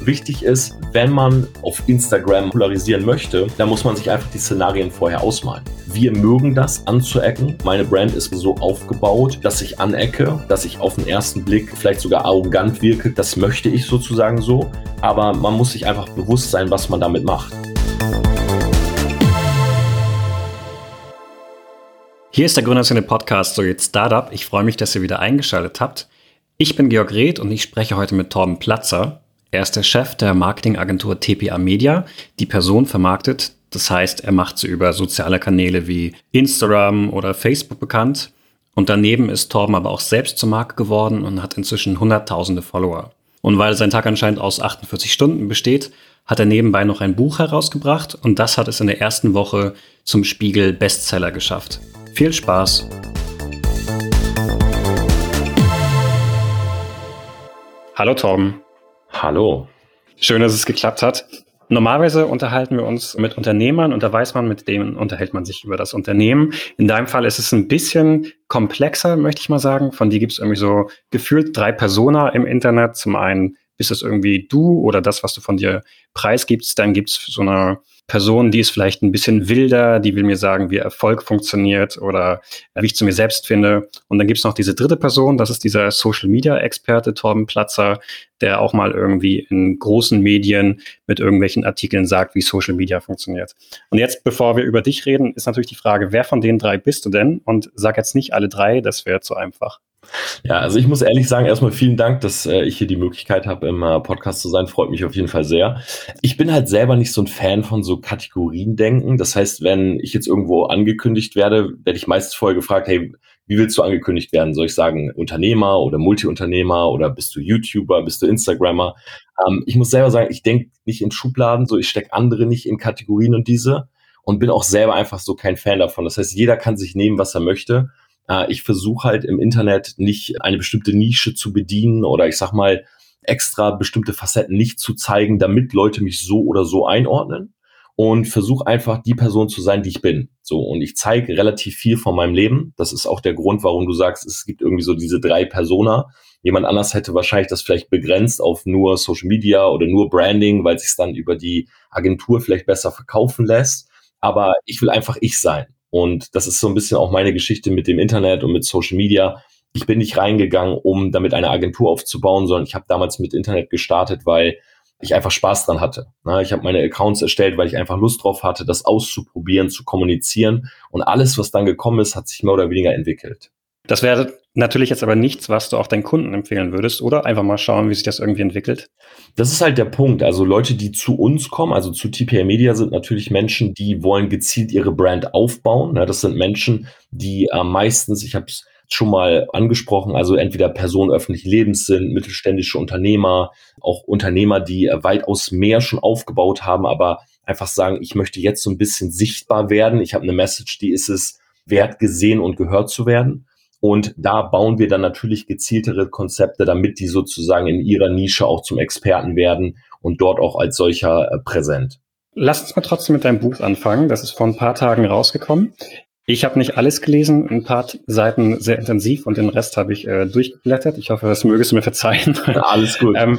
Wichtig ist, wenn man auf Instagram polarisieren möchte, dann muss man sich einfach die Szenarien vorher ausmalen. Wir mögen das anzuecken. Meine Brand ist so aufgebaut, dass ich anecke, dass ich auf den ersten Blick vielleicht sogar arrogant wirke. Das möchte ich sozusagen so. Aber man muss sich einfach bewusst sein, was man damit macht. Hier ist der Gründerszene Podcast, so jetzt Startup. Ich freue mich, dass ihr wieder eingeschaltet habt. Ich bin Georg Reth und ich spreche heute mit Torben Platzer. Er ist der Chef der Marketingagentur TPA Media. Die Person vermarktet, das heißt, er macht sie über soziale Kanäle wie Instagram oder Facebook bekannt. Und daneben ist Torben aber auch selbst zur Marke geworden und hat inzwischen hunderttausende Follower. Und weil sein Tag anscheinend aus 48 Stunden besteht, hat er nebenbei noch ein Buch herausgebracht und das hat es in der ersten Woche zum Spiegel Bestseller geschafft. Viel Spaß! Hallo Torben. Hallo. Schön, dass es geklappt hat. Normalerweise unterhalten wir uns mit Unternehmern und da weiß man, mit denen unterhält man sich über das Unternehmen. In deinem Fall ist es ein bisschen komplexer, möchte ich mal sagen. Von dir gibt es irgendwie so gefühlt drei Persona im Internet. Zum einen bist es irgendwie du oder das, was du von dir preisgibst. Dann gibt es so eine Person, die ist vielleicht ein bisschen wilder, die will mir sagen, wie Erfolg funktioniert oder wie ich zu mir selbst finde. Und dann gibt's noch diese dritte Person, das ist dieser Social-Media-Experte Torben Platzer, der auch mal irgendwie in großen Medien mit irgendwelchen Artikeln sagt, wie Social Media funktioniert. Und jetzt, bevor wir über dich reden, ist natürlich die Frage, wer von den drei bist du denn? Und sag jetzt nicht alle drei, das wäre zu einfach. Ja, also ich muss ehrlich sagen, erstmal vielen Dank, dass äh, ich hier die Möglichkeit habe, im äh, Podcast zu sein. Freut mich auf jeden Fall sehr. Ich bin halt selber nicht so ein Fan von so Kategorien denken. Das heißt, wenn ich jetzt irgendwo angekündigt werde, werde ich meistens vorher gefragt, hey, wie willst du angekündigt werden? Soll ich sagen Unternehmer oder Multiunternehmer oder bist du YouTuber, bist du Instagrammer? Ähm, ich muss selber sagen, ich denke nicht in Schubladen, so ich stecke andere nicht in Kategorien und diese und bin auch selber einfach so kein Fan davon. Das heißt, jeder kann sich nehmen, was er möchte. Äh, ich versuche halt im Internet nicht eine bestimmte Nische zu bedienen oder ich sag mal extra bestimmte Facetten nicht zu zeigen, damit Leute mich so oder so einordnen und versuche einfach die Person zu sein, die ich bin. So und ich zeige relativ viel von meinem Leben. Das ist auch der Grund, warum du sagst, es gibt irgendwie so diese drei Persona. Jemand anders hätte wahrscheinlich das vielleicht begrenzt auf nur Social Media oder nur Branding, weil sich dann über die Agentur vielleicht besser verkaufen lässt. Aber ich will einfach ich sein. Und das ist so ein bisschen auch meine Geschichte mit dem Internet und mit Social Media. Ich bin nicht reingegangen, um damit eine Agentur aufzubauen, sondern ich habe damals mit Internet gestartet, weil ich einfach Spaß dran hatte. Ich habe meine Accounts erstellt, weil ich einfach Lust drauf hatte, das auszuprobieren, zu kommunizieren. Und alles, was dann gekommen ist, hat sich mehr oder weniger entwickelt. Das wäre natürlich jetzt aber nichts, was du auch deinen Kunden empfehlen würdest, oder? Einfach mal schauen, wie sich das irgendwie entwickelt. Das ist halt der Punkt. Also Leute, die zu uns kommen, also zu TPA Media, sind natürlich Menschen, die wollen gezielt ihre Brand aufbauen. das sind Menschen, die äh, meistens, ich habe es schon mal angesprochen, also entweder Personen öffentlichen Lebens sind, mittelständische Unternehmer, auch Unternehmer, die äh, weitaus mehr schon aufgebaut haben, aber einfach sagen, ich möchte jetzt so ein bisschen sichtbar werden. Ich habe eine Message, die ist es wert, gesehen und gehört zu werden. Und da bauen wir dann natürlich gezieltere Konzepte, damit die sozusagen in ihrer Nische auch zum Experten werden und dort auch als solcher äh, präsent. Lass uns mal trotzdem mit deinem Buch anfangen. Das ist vor ein paar Tagen rausgekommen. Ich habe nicht alles gelesen, ein paar Seiten sehr intensiv und den Rest habe ich äh, durchgeblättert. Ich hoffe, das mögest du mir verzeihen. Ja, alles gut. ähm,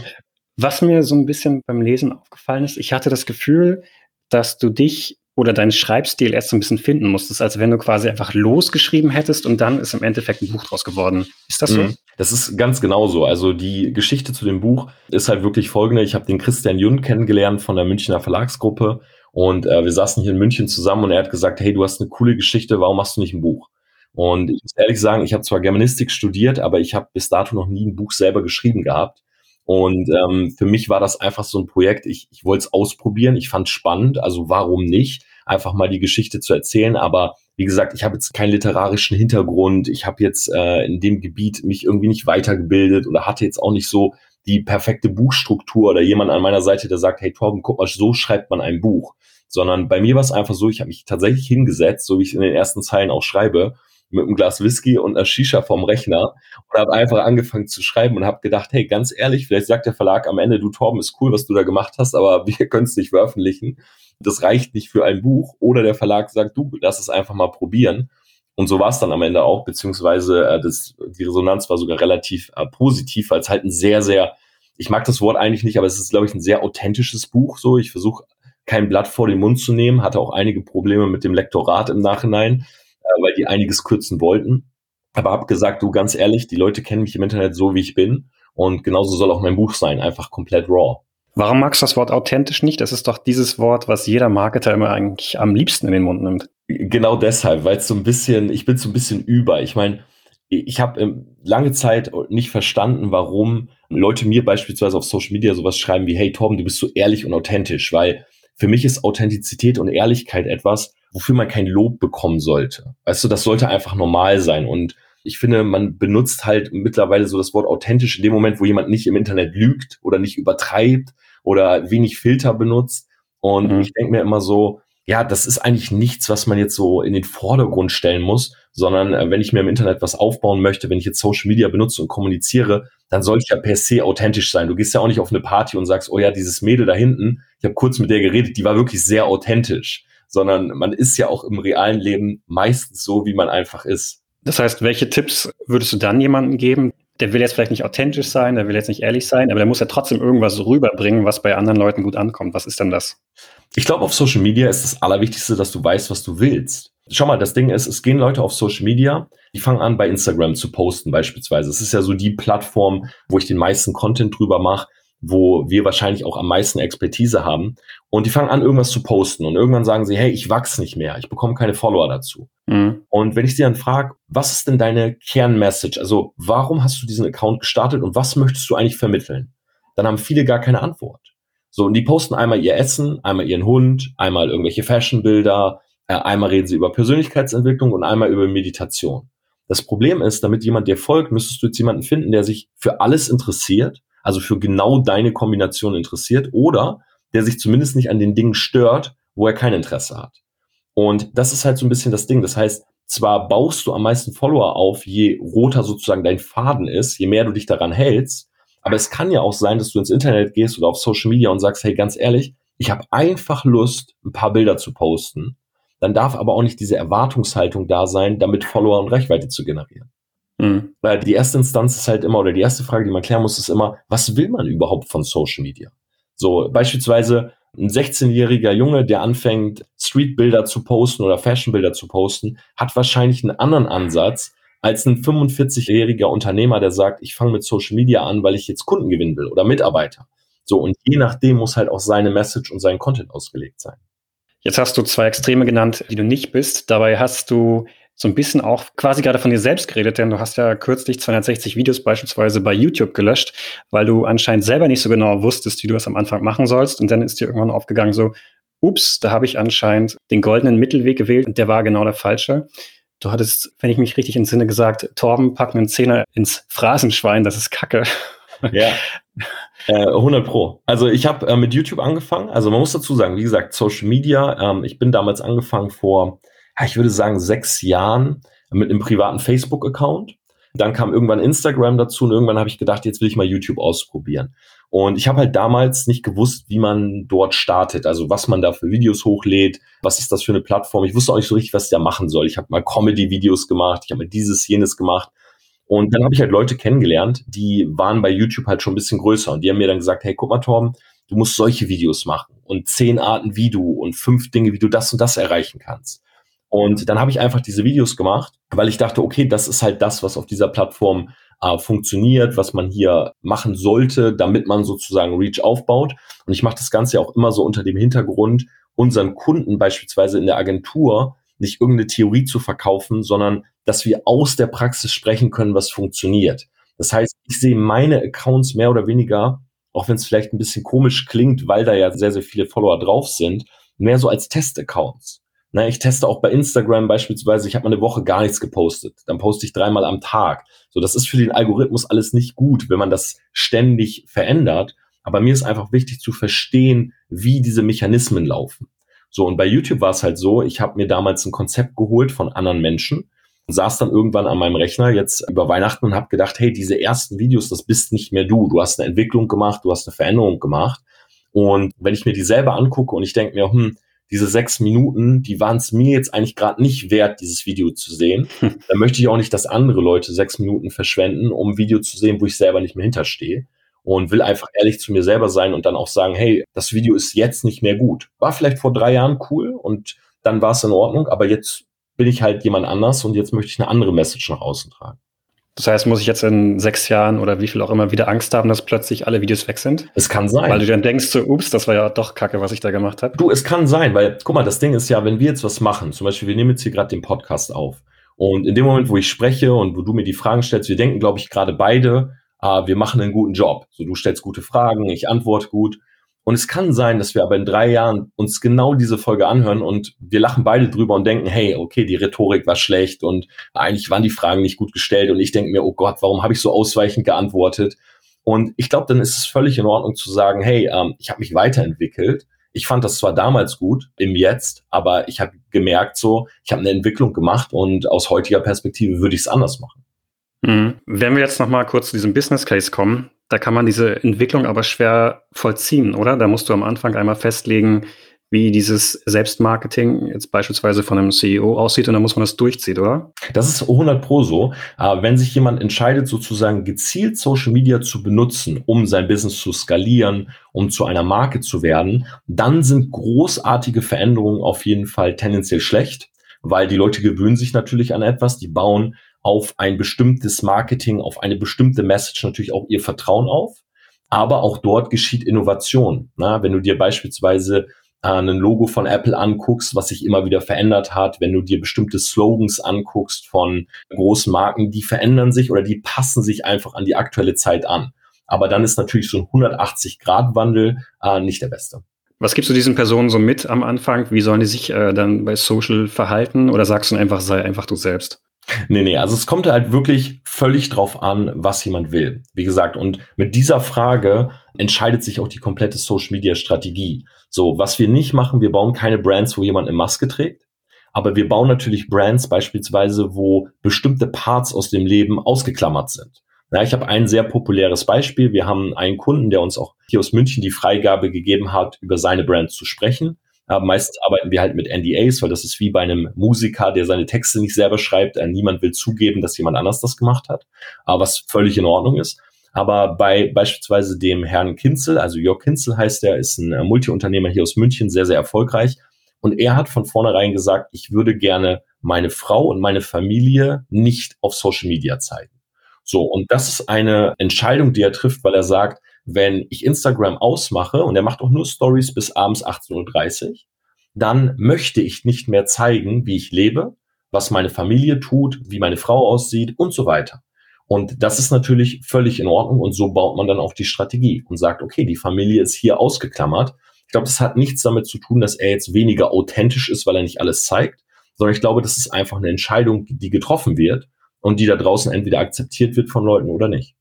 was mir so ein bisschen beim Lesen aufgefallen ist, ich hatte das Gefühl, dass du dich oder deinen Schreibstil erst so ein bisschen finden musstest, als wenn du quasi einfach losgeschrieben hättest und dann ist im Endeffekt ein Buch draus geworden. Ist das so? Mhm. Das ist ganz genau so. Also die Geschichte zu dem Buch ist halt wirklich folgende. Ich habe den Christian Jun kennengelernt von der Münchner Verlagsgruppe und äh, wir saßen hier in München zusammen und er hat gesagt, hey, du hast eine coole Geschichte, warum machst du nicht ein Buch? Und ich muss ehrlich sagen, ich habe zwar Germanistik studiert, aber ich habe bis dato noch nie ein Buch selber geschrieben gehabt. Und ähm, für mich war das einfach so ein Projekt, ich, ich wollte es ausprobieren, ich fand es spannend, also warum nicht, einfach mal die Geschichte zu erzählen. Aber wie gesagt, ich habe jetzt keinen literarischen Hintergrund, ich habe jetzt äh, in dem Gebiet mich irgendwie nicht weitergebildet oder hatte jetzt auch nicht so die perfekte Buchstruktur oder jemand an meiner Seite, der sagt, hey Torben, guck mal, so schreibt man ein Buch. Sondern bei mir war es einfach so, ich habe mich tatsächlich hingesetzt, so wie ich in den ersten Zeilen auch schreibe, mit einem Glas Whisky und einer Shisha vom Rechner und habe einfach angefangen zu schreiben und habe gedacht, hey, ganz ehrlich, vielleicht sagt der Verlag am Ende, du Torben, ist cool, was du da gemacht hast, aber wir können es nicht veröffentlichen. Das reicht nicht für ein Buch. Oder der Verlag sagt, du, lass es einfach mal probieren. Und so war es dann am Ende auch, beziehungsweise äh, das, die Resonanz war sogar relativ äh, positiv, weil es halt ein sehr, sehr ich mag das Wort eigentlich nicht, aber es ist, glaube ich, ein sehr authentisches Buch. So, ich versuche kein Blatt vor den Mund zu nehmen, hatte auch einige Probleme mit dem Lektorat im Nachhinein, äh, weil die einiges kürzen wollten. Aber hab gesagt, du ganz ehrlich, die Leute kennen mich im Internet so, wie ich bin. Und genauso soll auch mein Buch sein, einfach komplett raw. Warum magst du das Wort authentisch nicht? Das ist doch dieses Wort, was jeder Marketer immer eigentlich am liebsten in den Mund nimmt. Genau deshalb, weil es so ein bisschen, ich bin so ein bisschen über. Ich meine, ich habe ähm, lange Zeit nicht verstanden, warum Leute mir beispielsweise auf Social Media sowas schreiben wie, hey Torben, du bist so ehrlich und authentisch, weil für mich ist Authentizität und Ehrlichkeit etwas, wofür man kein Lob bekommen sollte. Weißt du, das sollte einfach normal sein. Und ich finde, man benutzt halt mittlerweile so das Wort authentisch in dem Moment, wo jemand nicht im Internet lügt oder nicht übertreibt oder wenig Filter benutzt. Und mhm. ich denke mir immer so, ja, das ist eigentlich nichts, was man jetzt so in den Vordergrund stellen muss, sondern äh, wenn ich mir im Internet was aufbauen möchte, wenn ich jetzt Social Media benutze und kommuniziere, dann soll ich ja per se authentisch sein. Du gehst ja auch nicht auf eine Party und sagst, oh ja, dieses Mädel da hinten, ich habe kurz mit der geredet, die war wirklich sehr authentisch, sondern man ist ja auch im realen Leben meistens so, wie man einfach ist. Das heißt, welche Tipps würdest du dann jemandem geben, der will jetzt vielleicht nicht authentisch sein, der will jetzt nicht ehrlich sein, aber der muss ja trotzdem irgendwas rüberbringen, was bei anderen Leuten gut ankommt. Was ist denn das? Ich glaube, auf Social Media ist das Allerwichtigste, dass du weißt, was du willst. Schau mal, das Ding ist, es gehen Leute auf Social Media, die fangen an, bei Instagram zu posten beispielsweise. Es ist ja so die Plattform, wo ich den meisten Content drüber mache wo wir wahrscheinlich auch am meisten Expertise haben. Und die fangen an, irgendwas zu posten. Und irgendwann sagen sie, hey, ich wachse nicht mehr, ich bekomme keine Follower dazu. Mhm. Und wenn ich sie dann frage, was ist denn deine Kernmessage? Also warum hast du diesen Account gestartet und was möchtest du eigentlich vermitteln? Dann haben viele gar keine Antwort. So, und die posten einmal ihr Essen, einmal ihren Hund, einmal irgendwelche Fashionbilder, äh, einmal reden sie über Persönlichkeitsentwicklung und einmal über Meditation. Das Problem ist, damit jemand dir folgt, müsstest du jetzt jemanden finden, der sich für alles interessiert also für genau deine Kombination interessiert oder der sich zumindest nicht an den Dingen stört, wo er kein Interesse hat. Und das ist halt so ein bisschen das Ding. Das heißt, zwar baust du am meisten Follower auf, je roter sozusagen dein Faden ist, je mehr du dich daran hältst, aber es kann ja auch sein, dass du ins Internet gehst oder auf Social Media und sagst, hey, ganz ehrlich, ich habe einfach Lust, ein paar Bilder zu posten. Dann darf aber auch nicht diese Erwartungshaltung da sein, damit Follower und Reichweite zu generieren. Mhm. Weil die erste Instanz ist halt immer, oder die erste Frage, die man klären muss, ist immer, was will man überhaupt von Social Media? So, beispielsweise ein 16-jähriger Junge, der anfängt, Streetbilder zu posten oder Fashionbilder zu posten, hat wahrscheinlich einen anderen Ansatz als ein 45-jähriger Unternehmer, der sagt, ich fange mit Social Media an, weil ich jetzt Kunden gewinnen will oder Mitarbeiter. So, und je nachdem muss halt auch seine Message und sein Content ausgelegt sein. Jetzt hast du zwei Extreme genannt, die du nicht bist. Dabei hast du so ein bisschen auch quasi gerade von dir selbst geredet, denn du hast ja kürzlich 260 Videos beispielsweise bei YouTube gelöscht, weil du anscheinend selber nicht so genau wusstest, wie du es am Anfang machen sollst. Und dann ist dir irgendwann aufgegangen so, ups, da habe ich anscheinend den goldenen Mittelweg gewählt und der war genau der falsche. Du hattest, wenn ich mich richtig entsinne, gesagt, Torben, pack einen Zehner ins Phrasenschwein, das ist Kacke. Ja. Äh, 100 Pro. Also ich habe äh, mit YouTube angefangen. Also man muss dazu sagen, wie gesagt, Social Media. Ähm, ich bin damals angefangen vor ich würde sagen, sechs Jahren mit einem privaten Facebook-Account. Dann kam irgendwann Instagram dazu und irgendwann habe ich gedacht, jetzt will ich mal YouTube ausprobieren. Und ich habe halt damals nicht gewusst, wie man dort startet, also was man da für Videos hochlädt, was ist das für eine Plattform. Ich wusste auch nicht so richtig, was ich da machen soll. Ich habe mal Comedy-Videos gemacht, ich habe mal dieses, jenes gemacht. Und dann habe ich halt Leute kennengelernt, die waren bei YouTube halt schon ein bisschen größer und die haben mir dann gesagt, hey, guck mal, Torben, du musst solche Videos machen und zehn Arten, wie du und fünf Dinge, wie du das und das erreichen kannst. Und dann habe ich einfach diese Videos gemacht, weil ich dachte, okay, das ist halt das, was auf dieser Plattform äh, funktioniert, was man hier machen sollte, damit man sozusagen Reach aufbaut. Und ich mache das Ganze auch immer so unter dem Hintergrund, unseren Kunden beispielsweise in der Agentur nicht irgendeine Theorie zu verkaufen, sondern dass wir aus der Praxis sprechen können, was funktioniert. Das heißt, ich sehe meine Accounts mehr oder weniger, auch wenn es vielleicht ein bisschen komisch klingt, weil da ja sehr, sehr viele Follower drauf sind, mehr so als Test-Accounts. Na, ich teste auch bei Instagram beispielsweise, ich habe mal eine Woche gar nichts gepostet. Dann poste ich dreimal am Tag. So, das ist für den Algorithmus alles nicht gut, wenn man das ständig verändert. Aber mir ist einfach wichtig zu verstehen, wie diese Mechanismen laufen. So, und bei YouTube war es halt so, ich habe mir damals ein Konzept geholt von anderen Menschen und saß dann irgendwann an meinem Rechner jetzt über Weihnachten und habe gedacht, hey, diese ersten Videos, das bist nicht mehr du. Du hast eine Entwicklung gemacht, du hast eine Veränderung gemacht. Und wenn ich mir die selber angucke und ich denke mir, hm, diese sechs Minuten, die waren es mir jetzt eigentlich gerade nicht wert, dieses Video zu sehen. Dann möchte ich auch nicht, dass andere Leute sechs Minuten verschwenden, um ein Video zu sehen, wo ich selber nicht mehr hinterstehe. und will einfach ehrlich zu mir selber sein und dann auch sagen, hey, das Video ist jetzt nicht mehr gut. War vielleicht vor drei Jahren cool und dann war es in Ordnung, aber jetzt bin ich halt jemand anders und jetzt möchte ich eine andere Message nach außen tragen. Das heißt, muss ich jetzt in sechs Jahren oder wie viel auch immer wieder Angst haben, dass plötzlich alle Videos weg sind? Es kann sein. Weil du dann denkst so, ups, das war ja doch kacke, was ich da gemacht habe. Du, es kann sein, weil, guck mal, das Ding ist ja, wenn wir jetzt was machen, zum Beispiel, wir nehmen jetzt hier gerade den Podcast auf. Und in dem Moment, wo ich spreche und wo du mir die Fragen stellst, wir denken, glaube ich, gerade beide, äh, wir machen einen guten Job. So, du stellst gute Fragen, ich antworte gut. Und es kann sein, dass wir aber in drei Jahren uns genau diese Folge anhören und wir lachen beide drüber und denken, hey, okay, die Rhetorik war schlecht und eigentlich waren die Fragen nicht gut gestellt und ich denke mir, oh Gott, warum habe ich so ausweichend geantwortet? Und ich glaube, dann ist es völlig in Ordnung zu sagen, hey, ähm, ich habe mich weiterentwickelt. Ich fand das zwar damals gut im Jetzt, aber ich habe gemerkt, so, ich habe eine Entwicklung gemacht und aus heutiger Perspektive würde ich es anders machen. Mhm. Wenn wir jetzt noch mal kurz zu diesem Business Case kommen, da kann man diese Entwicklung aber schwer vollziehen, oder? Da musst du am Anfang einmal festlegen, wie dieses Selbstmarketing jetzt beispielsweise von einem CEO aussieht und dann muss man das durchziehen, oder? Das ist 100 pro so. Aber wenn sich jemand entscheidet, sozusagen gezielt Social Media zu benutzen, um sein Business zu skalieren, um zu einer Marke zu werden, dann sind großartige Veränderungen auf jeden Fall tendenziell schlecht, weil die Leute gewöhnen sich natürlich an etwas, die bauen auf ein bestimmtes Marketing, auf eine bestimmte Message natürlich auch ihr Vertrauen auf. Aber auch dort geschieht Innovation. Na, wenn du dir beispielsweise äh, ein Logo von Apple anguckst, was sich immer wieder verändert hat, wenn du dir bestimmte Slogans anguckst von großen Marken, die verändern sich oder die passen sich einfach an die aktuelle Zeit an. Aber dann ist natürlich so ein 180-Grad-Wandel äh, nicht der beste. Was gibst du diesen Personen so mit am Anfang? Wie sollen die sich äh, dann bei Social verhalten? Oder sagst du einfach, sei einfach du selbst? Nee, nee, also es kommt halt wirklich völlig drauf an, was jemand will. Wie gesagt, und mit dieser Frage entscheidet sich auch die komplette Social Media Strategie. So, was wir nicht machen, wir bauen keine Brands, wo jemand eine Maske trägt. Aber wir bauen natürlich Brands beispielsweise, wo bestimmte Parts aus dem Leben ausgeklammert sind. Ja, ich habe ein sehr populäres Beispiel. Wir haben einen Kunden, der uns auch hier aus München die Freigabe gegeben hat, über seine Brand zu sprechen. Aber meistens arbeiten wir halt mit NDAs, weil das ist wie bei einem Musiker, der seine Texte nicht selber schreibt. Äh, niemand will zugeben, dass jemand anders das gemacht hat, aber was völlig in Ordnung ist. Aber bei beispielsweise dem Herrn Kinzel, also Jörg Kinzel heißt er, ist ein äh, Multiunternehmer hier aus München, sehr, sehr erfolgreich. Und er hat von vornherein gesagt, ich würde gerne meine Frau und meine Familie nicht auf Social Media zeigen. So, und das ist eine Entscheidung, die er trifft, weil er sagt, wenn ich Instagram ausmache und er macht auch nur Stories bis abends 18.30 Uhr, dann möchte ich nicht mehr zeigen, wie ich lebe, was meine Familie tut, wie meine Frau aussieht und so weiter. Und das ist natürlich völlig in Ordnung und so baut man dann auch die Strategie und sagt, okay, die Familie ist hier ausgeklammert. Ich glaube, das hat nichts damit zu tun, dass er jetzt weniger authentisch ist, weil er nicht alles zeigt, sondern ich glaube, das ist einfach eine Entscheidung, die getroffen wird und die da draußen entweder akzeptiert wird von Leuten oder nicht.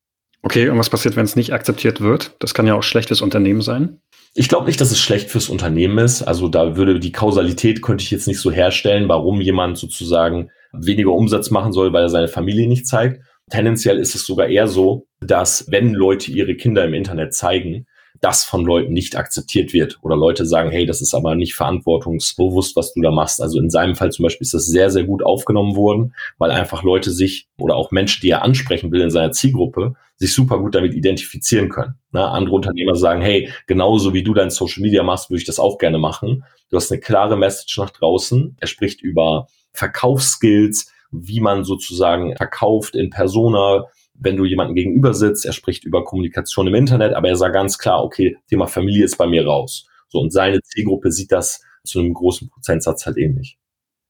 Okay, und was passiert, wenn es nicht akzeptiert wird? Das kann ja auch schlecht fürs Unternehmen sein. Ich glaube nicht, dass es schlecht fürs Unternehmen ist. Also da würde die Kausalität könnte ich jetzt nicht so herstellen, warum jemand sozusagen weniger Umsatz machen soll, weil er seine Familie nicht zeigt. Tendenziell ist es sogar eher so, dass wenn Leute ihre Kinder im Internet zeigen, das von Leuten nicht akzeptiert wird. Oder Leute sagen, hey, das ist aber nicht verantwortungsbewusst, was du da machst. Also in seinem Fall zum Beispiel ist das sehr, sehr gut aufgenommen worden, weil einfach Leute sich oder auch Menschen, die er ansprechen will in seiner Zielgruppe, sich super gut damit identifizieren können. Na, andere Unternehmer sagen, hey, genauso wie du dein Social Media machst, würde ich das auch gerne machen. Du hast eine klare Message nach draußen. Er spricht über Verkaufsskills, wie man sozusagen verkauft in Persona, wenn du jemanden gegenüber sitzt, er spricht über Kommunikation im Internet, aber er sagt ganz klar, okay, Thema Familie ist bei mir raus. So, und seine Zielgruppe sieht das zu einem großen Prozentsatz halt ähnlich.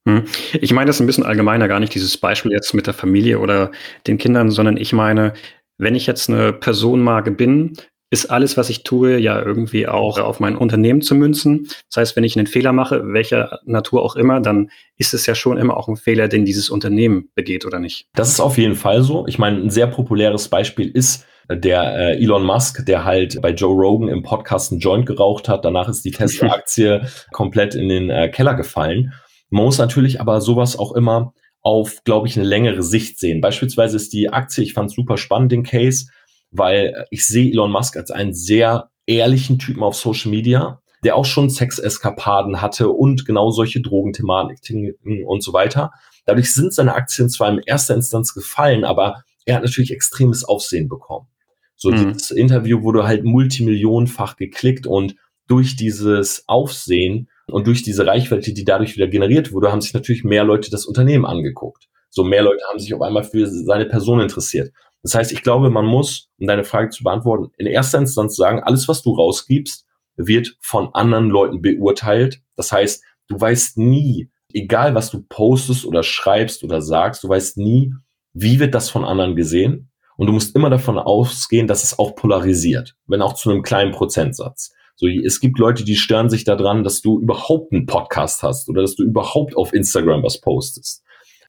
Hm. Ich meine das ein bisschen allgemeiner, gar nicht dieses Beispiel jetzt mit der Familie oder den Kindern, sondern ich meine, wenn ich jetzt eine Personenmarke bin, ist alles, was ich tue, ja irgendwie auch auf mein Unternehmen zu münzen. Das heißt, wenn ich einen Fehler mache, welcher Natur auch immer, dann ist es ja schon immer auch ein Fehler, den dieses Unternehmen begeht, oder nicht? Das ist auf jeden Fall so. Ich meine, ein sehr populäres Beispiel ist der äh, Elon Musk, der halt bei Joe Rogan im Podcast einen Joint geraucht hat. Danach ist die Tesla-Aktie komplett in den äh, Keller gefallen. Man muss natürlich aber sowas auch immer auf, glaube ich, eine längere Sicht sehen. Beispielsweise ist die Aktie, ich fand super spannend den Case, weil ich sehe Elon Musk als einen sehr ehrlichen Typen auf Social Media, der auch schon Sexeskapaden hatte und genau solche Drogenthematiken und so weiter. Dadurch sind seine Aktien zwar in erster Instanz gefallen, aber er hat natürlich extremes Aufsehen bekommen. So mhm. das Interview wurde halt multimillionenfach geklickt und durch dieses Aufsehen und durch diese Reichweite, die dadurch wieder generiert wurde, haben sich natürlich mehr Leute das Unternehmen angeguckt. So mehr Leute haben sich auf einmal für seine Person interessiert. Das heißt, ich glaube, man muss, um deine Frage zu beantworten, in erster Instanz sagen, alles, was du rausgibst, wird von anderen Leuten beurteilt. Das heißt, du weißt nie, egal was du postest oder schreibst oder sagst, du weißt nie, wie wird das von anderen gesehen. Und du musst immer davon ausgehen, dass es auch polarisiert, wenn auch zu einem kleinen Prozentsatz. So, es gibt Leute, die stören sich daran, dass du überhaupt einen Podcast hast oder dass du überhaupt auf Instagram was postest.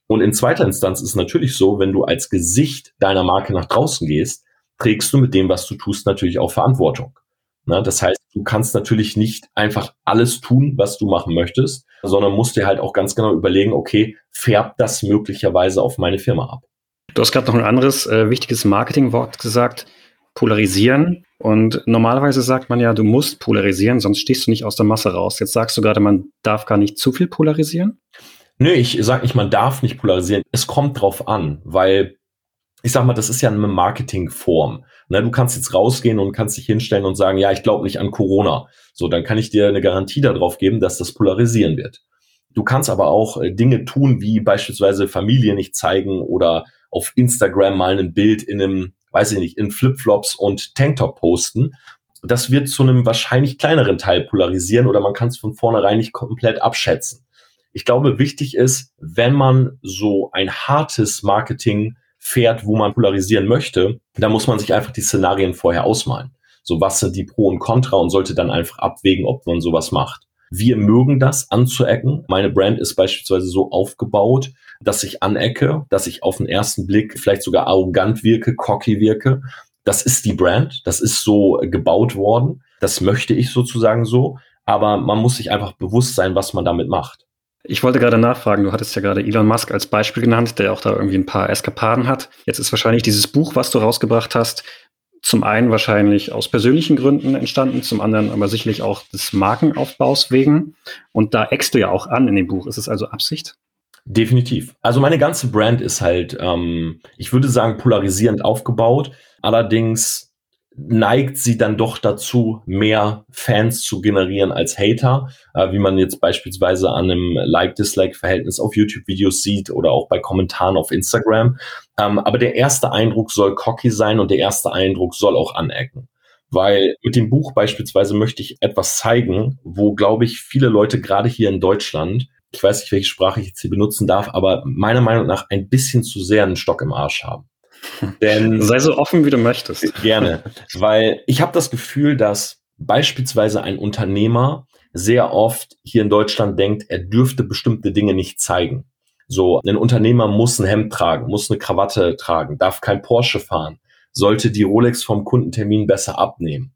Und in zweiter Instanz ist natürlich so, wenn du als Gesicht deiner Marke nach draußen gehst, trägst du mit dem, was du tust, natürlich auch Verantwortung. Na, das heißt, du kannst natürlich nicht einfach alles tun, was du machen möchtest, sondern musst dir halt auch ganz genau überlegen, okay, färbt das möglicherweise auf meine Firma ab? Du hast gerade noch ein anderes äh, wichtiges Marketingwort gesagt, polarisieren. Und normalerweise sagt man ja, du musst polarisieren, sonst stehst du nicht aus der Masse raus. Jetzt sagst du gerade, man darf gar nicht zu viel polarisieren? Nö, ich sage nicht, man darf nicht polarisieren. Es kommt drauf an, weil ich sag mal, das ist ja eine Marketingform. Ne, du kannst jetzt rausgehen und kannst dich hinstellen und sagen, ja, ich glaube nicht an Corona. So, dann kann ich dir eine Garantie darauf geben, dass das polarisieren wird. Du kannst aber auch äh, Dinge tun, wie beispielsweise Familie nicht zeigen oder auf Instagram mal ein Bild in einem weiß ich nicht, in Flipflops und Tanktop posten. Das wird zu einem wahrscheinlich kleineren Teil polarisieren oder man kann es von vornherein nicht komplett abschätzen. Ich glaube, wichtig ist, wenn man so ein hartes Marketing fährt, wo man polarisieren möchte, dann muss man sich einfach die Szenarien vorher ausmalen. So, was sind die Pro und Contra und sollte dann einfach abwägen, ob man sowas macht. Wir mögen das anzuecken. Meine Brand ist beispielsweise so aufgebaut, dass ich anecke, dass ich auf den ersten Blick vielleicht sogar arrogant wirke, cocky wirke. Das ist die Brand, das ist so gebaut worden. Das möchte ich sozusagen so. Aber man muss sich einfach bewusst sein, was man damit macht. Ich wollte gerade nachfragen, du hattest ja gerade Elon Musk als Beispiel genannt, der auch da irgendwie ein paar Eskapaden hat. Jetzt ist wahrscheinlich dieses Buch, was du rausgebracht hast, zum einen wahrscheinlich aus persönlichen Gründen entstanden, zum anderen aber sicherlich auch des Markenaufbaus wegen. Und da eckst du ja auch an in dem Buch. Ist es also Absicht? Definitiv. Also meine ganze Brand ist halt, ähm, ich würde sagen, polarisierend aufgebaut. Allerdings neigt sie dann doch dazu, mehr Fans zu generieren als Hater, äh, wie man jetzt beispielsweise an einem Like-Dislike-Verhältnis auf YouTube-Videos sieht oder auch bei Kommentaren auf Instagram. Ähm, aber der erste Eindruck soll cocky sein und der erste Eindruck soll auch anecken. Weil mit dem Buch beispielsweise möchte ich etwas zeigen, wo, glaube ich, viele Leute gerade hier in Deutschland ich weiß nicht, welche Sprache ich jetzt hier benutzen darf, aber meiner Meinung nach ein bisschen zu sehr einen Stock im Arsch haben. Denn, Sei so offen, wie du möchtest. Gerne, weil ich habe das Gefühl, dass beispielsweise ein Unternehmer sehr oft hier in Deutschland denkt, er dürfte bestimmte Dinge nicht zeigen. So, ein Unternehmer muss ein Hemd tragen, muss eine Krawatte tragen, darf kein Porsche fahren, sollte die Rolex vom Kundentermin besser abnehmen.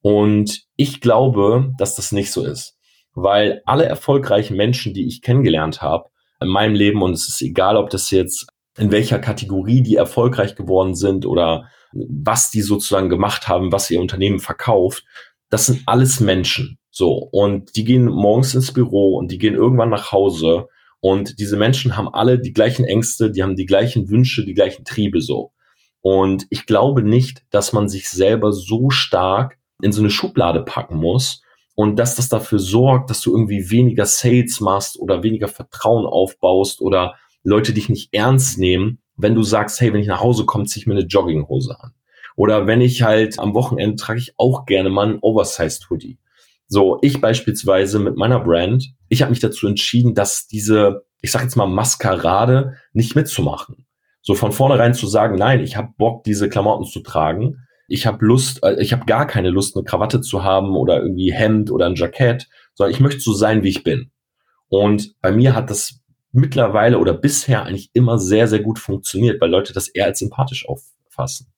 Und ich glaube, dass das nicht so ist weil alle erfolgreichen Menschen, die ich kennengelernt habe in meinem Leben, und es ist egal, ob das jetzt in welcher Kategorie die erfolgreich geworden sind oder was die sozusagen gemacht haben, was ihr Unternehmen verkauft, das sind alles Menschen. So. Und die gehen morgens ins Büro und die gehen irgendwann nach Hause. Und diese Menschen haben alle die gleichen Ängste, die haben die gleichen Wünsche, die gleichen Triebe so. Und ich glaube nicht, dass man sich selber so stark in so eine Schublade packen muss, und dass das dafür sorgt, dass du irgendwie weniger Sales machst oder weniger Vertrauen aufbaust oder Leute dich nicht ernst nehmen, wenn du sagst, hey, wenn ich nach Hause komme, ziehe ich mir eine Jogginghose an. Oder wenn ich halt am Wochenende trage ich auch gerne mal einen Oversized Hoodie. So, ich beispielsweise mit meiner Brand, ich habe mich dazu entschieden, dass diese, ich sag jetzt mal, Maskerade nicht mitzumachen. So von vornherein zu sagen, nein, ich habe Bock, diese Klamotten zu tragen ich habe Lust, äh, ich habe gar keine Lust, eine Krawatte zu haben oder irgendwie Hemd oder ein Jackett, sondern ich möchte so sein, wie ich bin. Und bei mir hat das mittlerweile oder bisher eigentlich immer sehr, sehr gut funktioniert, weil Leute das eher als sympathisch auffassen.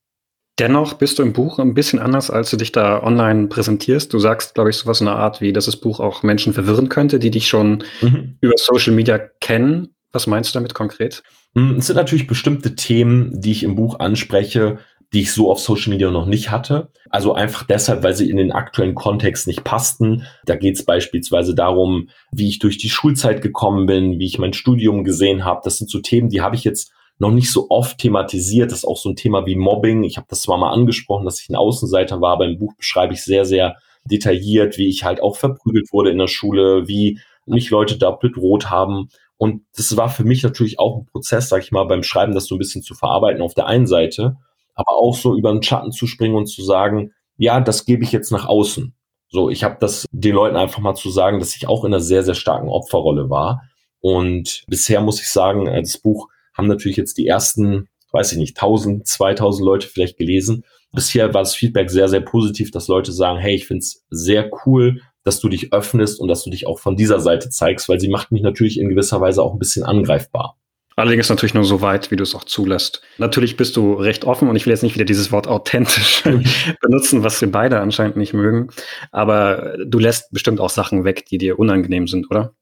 Dennoch bist du im Buch ein bisschen anders, als du dich da online präsentierst. Du sagst, glaube ich, sowas in der Art wie, dass das Buch auch Menschen verwirren könnte, die dich schon mhm. über Social Media kennen. Was meinst du damit konkret? Hm, es sind natürlich bestimmte Themen, die ich im Buch anspreche, die ich so auf Social Media noch nicht hatte. Also einfach deshalb, weil sie in den aktuellen Kontext nicht passten. Da geht es beispielsweise darum, wie ich durch die Schulzeit gekommen bin, wie ich mein Studium gesehen habe. Das sind so Themen, die habe ich jetzt noch nicht so oft thematisiert. Das ist auch so ein Thema wie Mobbing. Ich habe das zwar mal angesprochen, dass ich ein Außenseiter war, aber im Buch beschreibe ich sehr, sehr detailliert, wie ich halt auch verprügelt wurde in der Schule, wie mich Leute da bedroht haben. Und das war für mich natürlich auch ein Prozess, sag ich mal, beim Schreiben, das so ein bisschen zu verarbeiten auf der einen Seite, aber auch so über den Schatten zu springen und zu sagen, ja, das gebe ich jetzt nach außen. So, ich habe das den Leuten einfach mal zu sagen, dass ich auch in einer sehr, sehr starken Opferrolle war. Und bisher muss ich sagen, äh, das Buch haben natürlich jetzt die ersten, weiß ich nicht, 1000, 2000 Leute vielleicht gelesen. Bisher war das Feedback sehr, sehr positiv, dass Leute sagen, hey, ich finde es sehr cool, dass du dich öffnest und dass du dich auch von dieser Seite zeigst, weil sie macht mich natürlich in gewisser Weise auch ein bisschen angreifbar. Allerdings natürlich nur so weit, wie du es auch zulässt. Natürlich bist du recht offen und ich will jetzt nicht wieder dieses Wort authentisch benutzen, was wir beide anscheinend nicht mögen. Aber du lässt bestimmt auch Sachen weg, die dir unangenehm sind, oder?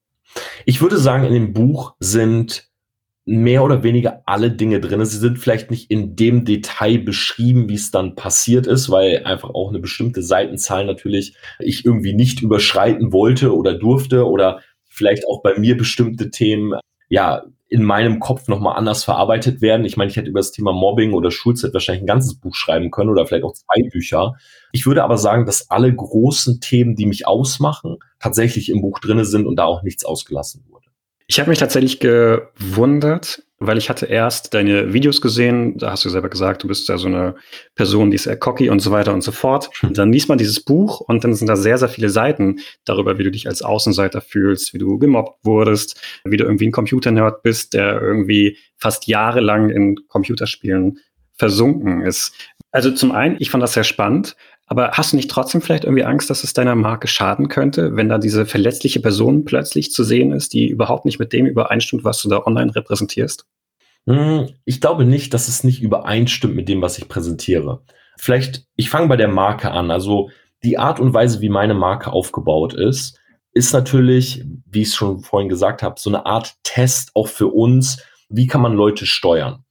Ich würde sagen, in dem Buch sind mehr oder weniger alle Dinge drin. Sie sind vielleicht nicht in dem Detail beschrieben, wie es dann passiert ist, weil einfach auch eine bestimmte Seitenzahl natürlich ich irgendwie nicht überschreiten wollte oder durfte oder vielleicht auch bei mir bestimmte Themen ja in meinem Kopf nochmal anders verarbeitet werden. Ich meine, ich hätte über das Thema Mobbing oder Schulzeit wahrscheinlich ein ganzes Buch schreiben können oder vielleicht auch zwei Bücher. Ich würde aber sagen, dass alle großen Themen, die mich ausmachen, tatsächlich im Buch drinne sind und da auch nichts ausgelassen wurde. Ich habe mich tatsächlich gewundert, weil ich hatte erst deine Videos gesehen, da hast du selber gesagt, du bist ja so eine Person, die ist sehr cocky und so weiter und so fort. Und hm. dann liest man dieses Buch und dann sind da sehr, sehr viele Seiten darüber, wie du dich als Außenseiter fühlst, wie du gemobbt wurdest, wie du irgendwie ein Computernerd bist, der irgendwie fast jahrelang in Computerspielen versunken ist. Also zum einen, ich fand das sehr spannend, aber hast du nicht trotzdem vielleicht irgendwie Angst, dass es deiner Marke schaden könnte, wenn da diese verletzliche Person plötzlich zu sehen ist, die überhaupt nicht mit dem übereinstimmt, was du da online repräsentierst? Hm, ich glaube nicht, dass es nicht übereinstimmt mit dem, was ich präsentiere. Vielleicht, ich fange bei der Marke an. Also die Art und Weise, wie meine Marke aufgebaut ist, ist natürlich, wie ich es schon vorhin gesagt habe, so eine Art Test auch für uns. Wie kann man Leute steuern?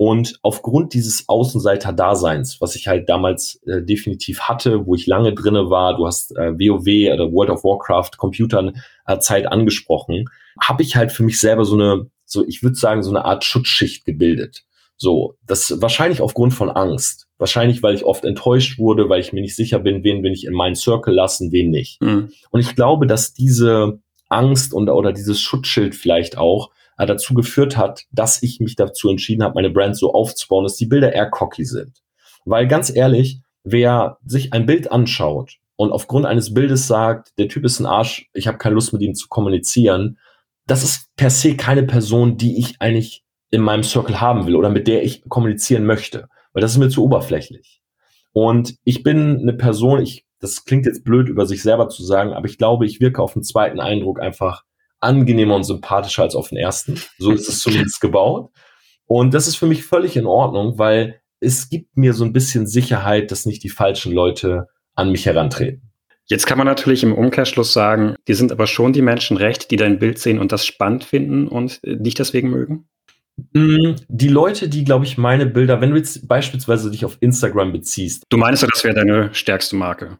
Und aufgrund dieses Außenseiter-Daseins, was ich halt damals äh, definitiv hatte, wo ich lange drinne war, du hast äh, WoW oder World of Warcraft Computern äh, Zeit angesprochen, habe ich halt für mich selber so eine, so ich würde sagen, so eine Art Schutzschicht gebildet. So, das wahrscheinlich aufgrund von Angst. Wahrscheinlich, weil ich oft enttäuscht wurde, weil ich mir nicht sicher bin, wen will ich in meinen Circle lassen, wen nicht. Mhm. Und ich glaube, dass diese Angst und oder dieses Schutzschild vielleicht auch äh, dazu geführt hat, dass ich mich dazu entschieden habe, meine Brand so aufzubauen, dass die Bilder eher cocky sind. Weil ganz ehrlich, wer sich ein Bild anschaut und aufgrund eines Bildes sagt, der Typ ist ein Arsch, ich habe keine Lust mit ihm zu kommunizieren, das ist per se keine Person, die ich eigentlich in meinem Circle haben will oder mit der ich kommunizieren möchte, weil das ist mir zu oberflächlich. Und ich bin eine Person, ich, das klingt jetzt blöd über sich selber zu sagen, aber ich glaube, ich wirke auf den zweiten Eindruck einfach angenehmer und sympathischer als auf den ersten. So ist es zumindest gebaut. Und das ist für mich völlig in Ordnung, weil es gibt mir so ein bisschen Sicherheit, dass nicht die falschen Leute an mich herantreten. Jetzt kann man natürlich im Umkehrschluss sagen, dir sind aber schon die Menschen recht, die dein Bild sehen und das spannend finden und äh, dich deswegen mögen? Mm, die Leute, die, glaube ich, meine Bilder, wenn du jetzt beispielsweise dich auf Instagram beziehst. Du meinst ja, das wäre deine stärkste Marke.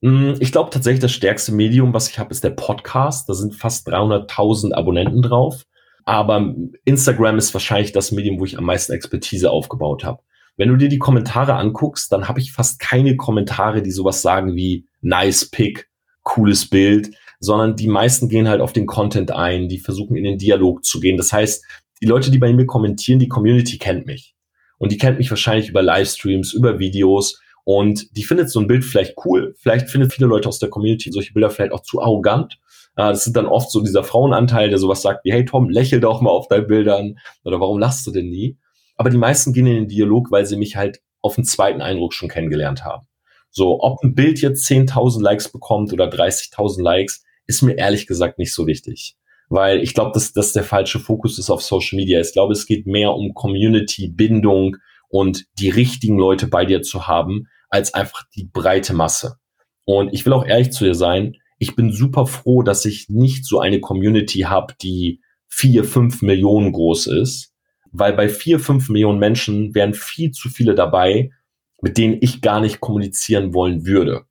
Mm, ich glaube tatsächlich, das stärkste Medium, was ich habe, ist der Podcast. Da sind fast 300.000 Abonnenten drauf. Aber Instagram ist wahrscheinlich das Medium, wo ich am meisten Expertise aufgebaut habe. Wenn du dir die Kommentare anguckst, dann habe ich fast keine Kommentare, die sowas sagen wie nice pick, cooles Bild, sondern die meisten gehen halt auf den Content ein, die versuchen in den Dialog zu gehen. Das heißt, die Leute, die bei mir kommentieren, die Community kennt mich. Und die kennt mich wahrscheinlich über Livestreams, über Videos und die findet so ein Bild vielleicht cool. Vielleicht findet viele Leute aus der Community solche Bilder vielleicht auch zu arrogant. Äh, das sind dann oft so dieser Frauenanteil, der sowas sagt wie, hey Tom, lächel doch mal auf deinen Bildern. Oder warum lachst du denn nie? Aber die meisten gehen in den Dialog, weil sie mich halt auf den zweiten Eindruck schon kennengelernt haben. So, ob ein Bild jetzt 10.000 Likes bekommt oder 30.000 Likes, ist mir ehrlich gesagt nicht so wichtig. Weil ich glaube, dass das der falsche Fokus ist auf Social Media. Ich glaube, es geht mehr um Community, Bindung und die richtigen Leute bei dir zu haben, als einfach die breite Masse. Und ich will auch ehrlich zu dir sein, ich bin super froh, dass ich nicht so eine Community habe, die vier, fünf Millionen groß ist, weil bei vier, fünf Millionen Menschen wären viel zu viele dabei, mit denen ich gar nicht kommunizieren wollen würde.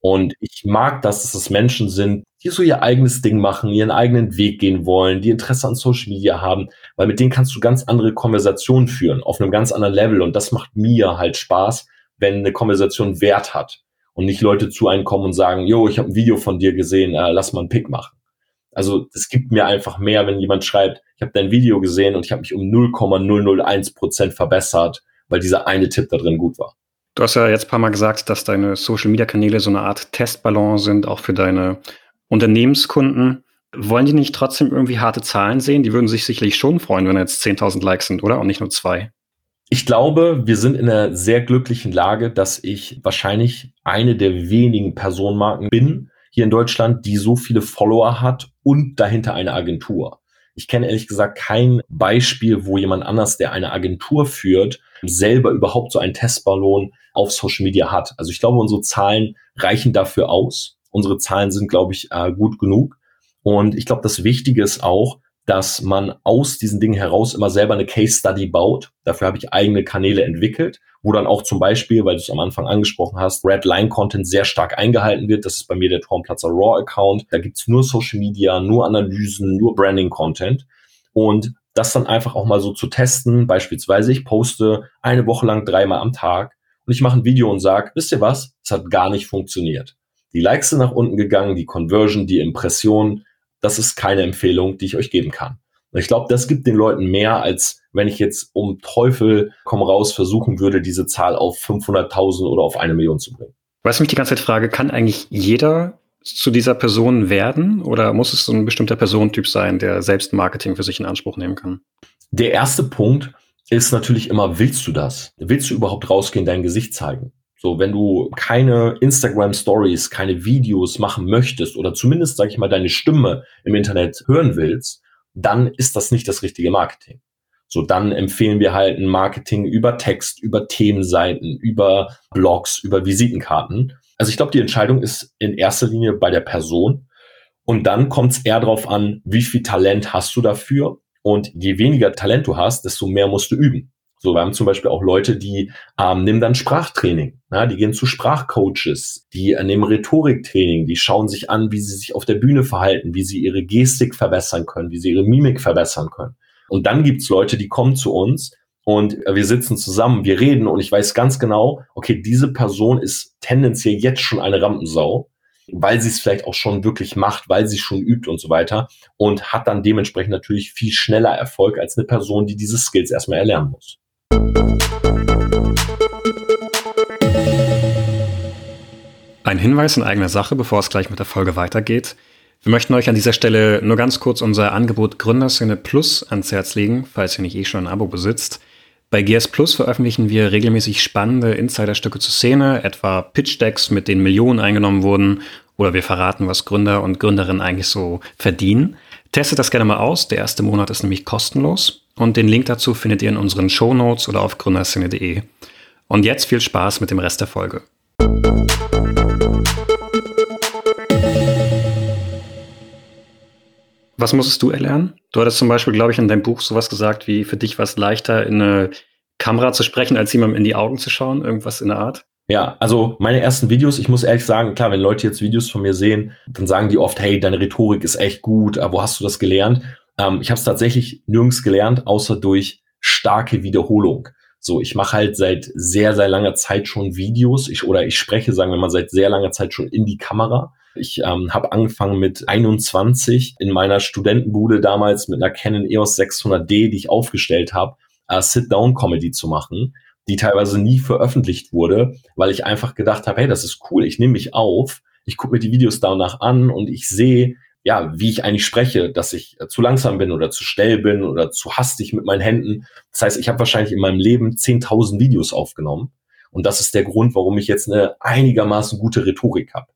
Und ich mag das, dass es Menschen sind, die so ihr eigenes Ding machen, ihren eigenen Weg gehen wollen, die Interesse an Social Media haben, weil mit denen kannst du ganz andere Konversationen führen, auf einem ganz anderen Level. Und das macht mir halt Spaß, wenn eine Konversation Wert hat und nicht Leute zu einem kommen und sagen, jo, ich habe ein Video von dir gesehen, äh, lass mal einen Pick machen. Also es gibt mir einfach mehr, wenn jemand schreibt, ich habe dein Video gesehen und ich habe mich um 0,001 Prozent verbessert, weil dieser eine Tipp da drin gut war. Du hast ja jetzt ein paar Mal gesagt, dass deine Social-Media-Kanäle so eine Art Testballon sind, auch für deine Unternehmenskunden. Wollen die nicht trotzdem irgendwie harte Zahlen sehen? Die würden sich sicherlich schon freuen, wenn jetzt 10.000 Likes sind, oder? Und nicht nur zwei. Ich glaube, wir sind in einer sehr glücklichen Lage, dass ich wahrscheinlich eine der wenigen Personenmarken bin hier in Deutschland, die so viele Follower hat und dahinter eine Agentur. Ich kenne ehrlich gesagt kein Beispiel, wo jemand anders, der eine Agentur führt, selber überhaupt so einen Testballon auf Social Media hat. Also ich glaube, unsere Zahlen reichen dafür aus. Unsere Zahlen sind, glaube ich, äh, gut genug. Und ich glaube, das Wichtige ist auch, dass man aus diesen Dingen heraus immer selber eine Case Study baut. Dafür habe ich eigene Kanäle entwickelt, wo dann auch zum Beispiel, weil du es am Anfang angesprochen hast, Red Line Content sehr stark eingehalten wird. Das ist bei mir der Turmplatzer Raw Account. Da gibt's nur Social Media, nur Analysen, nur Branding Content. Und das dann einfach auch mal so zu testen. Beispielsweise, ich poste eine Woche lang dreimal am Tag und ich mache ein Video und sage, wisst ihr was? Es hat gar nicht funktioniert. Die Likes sind nach unten gegangen, die Conversion, die Impression. Das ist keine Empfehlung, die ich euch geben kann. Und ich glaube, das gibt den Leuten mehr, als wenn ich jetzt um Teufel komm raus versuchen würde, diese Zahl auf 500.000 oder auf eine Million zu bringen. Was ich mich die ganze Zeit frage, kann eigentlich jeder zu dieser Person werden oder muss es so ein bestimmter Personentyp sein, der selbst Marketing für sich in Anspruch nehmen kann? Der erste Punkt ist natürlich immer, willst du das? Willst du überhaupt rausgehen, dein Gesicht zeigen? So, wenn du keine Instagram Stories, keine Videos machen möchtest oder zumindest, sag ich mal, deine Stimme im Internet hören willst, dann ist das nicht das richtige Marketing. So, dann empfehlen wir halt ein Marketing über Text, über Themenseiten, über Blogs, über Visitenkarten. Also ich glaube, die Entscheidung ist in erster Linie bei der Person. Und dann kommt es eher darauf an, wie viel Talent hast du dafür und je weniger Talent du hast, desto mehr musst du üben. So, wir haben zum Beispiel auch Leute, die ähm, nehmen dann Sprachtraining. Ja, die gehen zu Sprachcoaches, die äh, nehmen Rhetoriktraining, die schauen sich an, wie sie sich auf der Bühne verhalten, wie sie ihre Gestik verbessern können, wie sie ihre Mimik verbessern können. Und dann gibt's Leute, die kommen zu uns und äh, wir sitzen zusammen, wir reden und ich weiß ganz genau, okay, diese Person ist tendenziell jetzt schon eine Rampensau weil sie es vielleicht auch schon wirklich macht, weil sie schon übt und so weiter und hat dann dementsprechend natürlich viel schneller Erfolg als eine Person, die diese Skills erstmal erlernen muss. Ein Hinweis in eigener Sache, bevor es gleich mit der Folge weitergeht. Wir möchten euch an dieser Stelle nur ganz kurz unser Angebot Gründerszene Plus ans Herz legen, falls ihr nicht eh schon ein Abo besitzt. Bei GS Plus veröffentlichen wir regelmäßig spannende Insiderstücke zur Szene, etwa Pitch-Decks, mit denen Millionen eingenommen wurden, oder wir verraten, was Gründer und Gründerinnen eigentlich so verdienen. Testet das gerne mal aus. Der erste Monat ist nämlich kostenlos. Und den Link dazu findet ihr in unseren Show Notes oder auf gründerszene.de. Und jetzt viel Spaß mit dem Rest der Folge. Was musstest du erlernen? Du hattest zum Beispiel, glaube ich, in deinem Buch sowas gesagt, wie für dich war es leichter, in eine Kamera zu sprechen, als jemandem in die Augen zu schauen, irgendwas in der Art? Ja, also meine ersten Videos, ich muss ehrlich sagen, klar, wenn Leute jetzt Videos von mir sehen, dann sagen die oft, hey, deine Rhetorik ist echt gut, aber wo hast du das gelernt? Ähm, ich habe es tatsächlich nirgends gelernt, außer durch starke Wiederholung. So, ich mache halt seit sehr, sehr langer Zeit schon Videos, ich, oder ich spreche, sagen wir mal, seit sehr langer Zeit schon in die Kamera. Ich ähm, habe angefangen mit 21 in meiner Studentenbude damals mit einer Canon EOS 600D, die ich aufgestellt habe, äh, Sit-Down-Comedy zu machen, die teilweise nie veröffentlicht wurde, weil ich einfach gedacht habe, hey, das ist cool, ich nehme mich auf, ich gucke mir die Videos danach an und ich sehe, ja, wie ich eigentlich spreche, dass ich äh, zu langsam bin oder zu schnell bin oder zu hastig mit meinen Händen. Das heißt, ich habe wahrscheinlich in meinem Leben 10.000 Videos aufgenommen. Und das ist der Grund, warum ich jetzt eine einigermaßen gute Rhetorik habe.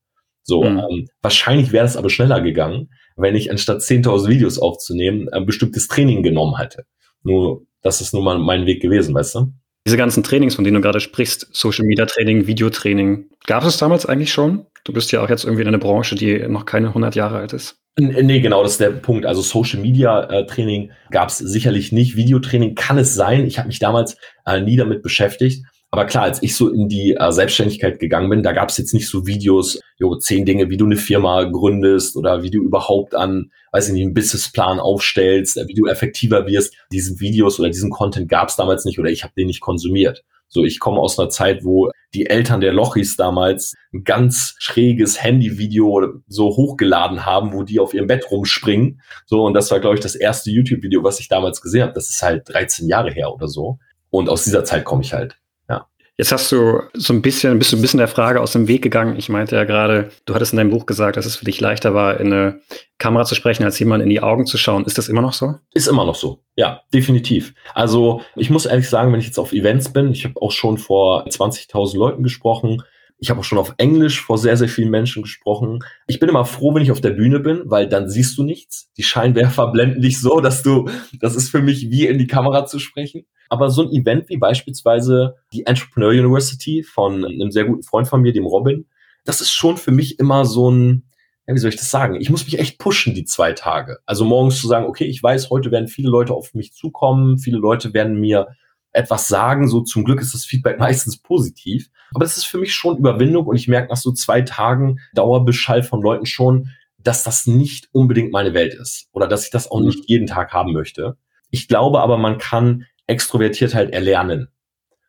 So, mhm. ähm, wahrscheinlich wäre es aber schneller gegangen, wenn ich anstatt 10.000 Videos aufzunehmen, ein bestimmtes Training genommen hätte. Nur, das ist nun mal mein Weg gewesen, weißt du? Diese ganzen Trainings, von denen du gerade sprichst, Social Media Training, Videotraining, gab es damals eigentlich schon? Du bist ja auch jetzt irgendwie in einer Branche, die noch keine 100 Jahre alt ist. Nee, genau, das ist der Punkt. Also Social Media äh, Training gab es sicherlich nicht. Videotraining kann es sein. Ich habe mich damals äh, nie damit beschäftigt. Aber klar, als ich so in die äh, Selbstständigkeit gegangen bin, da gab es jetzt nicht so Videos, jo, zehn Dinge, wie du eine Firma gründest oder wie du überhaupt an, weiß ich nicht, einen Businessplan aufstellst, äh, wie du effektiver wirst. Diese Videos oder diesen Content gab es damals nicht oder ich habe den nicht konsumiert. So, ich komme aus einer Zeit, wo die Eltern der Lochis damals ein ganz schräges Handyvideo so hochgeladen haben, wo die auf ihrem Bett rumspringen. So, und das war, glaube ich, das erste YouTube-Video, was ich damals gesehen habe. Das ist halt 13 Jahre her oder so. Und aus dieser Zeit komme ich halt. Jetzt hast du so ein bisschen, bist du ein bisschen der Frage aus dem Weg gegangen. Ich meinte ja gerade, du hattest in deinem Buch gesagt, dass es für dich leichter war, in eine Kamera zu sprechen, als jemand in die Augen zu schauen. Ist das immer noch so? Ist immer noch so. Ja, definitiv. Also ich muss ehrlich sagen, wenn ich jetzt auf Events bin, ich habe auch schon vor 20.000 Leuten gesprochen. Ich habe auch schon auf Englisch vor sehr, sehr vielen Menschen gesprochen. Ich bin immer froh, wenn ich auf der Bühne bin, weil dann siehst du nichts. Die Scheinwerfer blenden dich so, dass du, das ist für mich wie in die Kamera zu sprechen. Aber so ein Event wie beispielsweise die Entrepreneur University von einem sehr guten Freund von mir, dem Robin, das ist schon für mich immer so ein, ja, wie soll ich das sagen? Ich muss mich echt pushen die zwei Tage. Also morgens zu sagen, okay, ich weiß, heute werden viele Leute auf mich zukommen, viele Leute werden mir etwas sagen. So zum Glück ist das Feedback meistens positiv. Aber das ist für mich schon Überwindung und ich merke nach so zwei Tagen Dauerbeschall von Leuten schon, dass das nicht unbedingt meine Welt ist oder dass ich das auch mhm. nicht jeden Tag haben möchte. Ich glaube aber, man kann extrovertiert halt erlernen.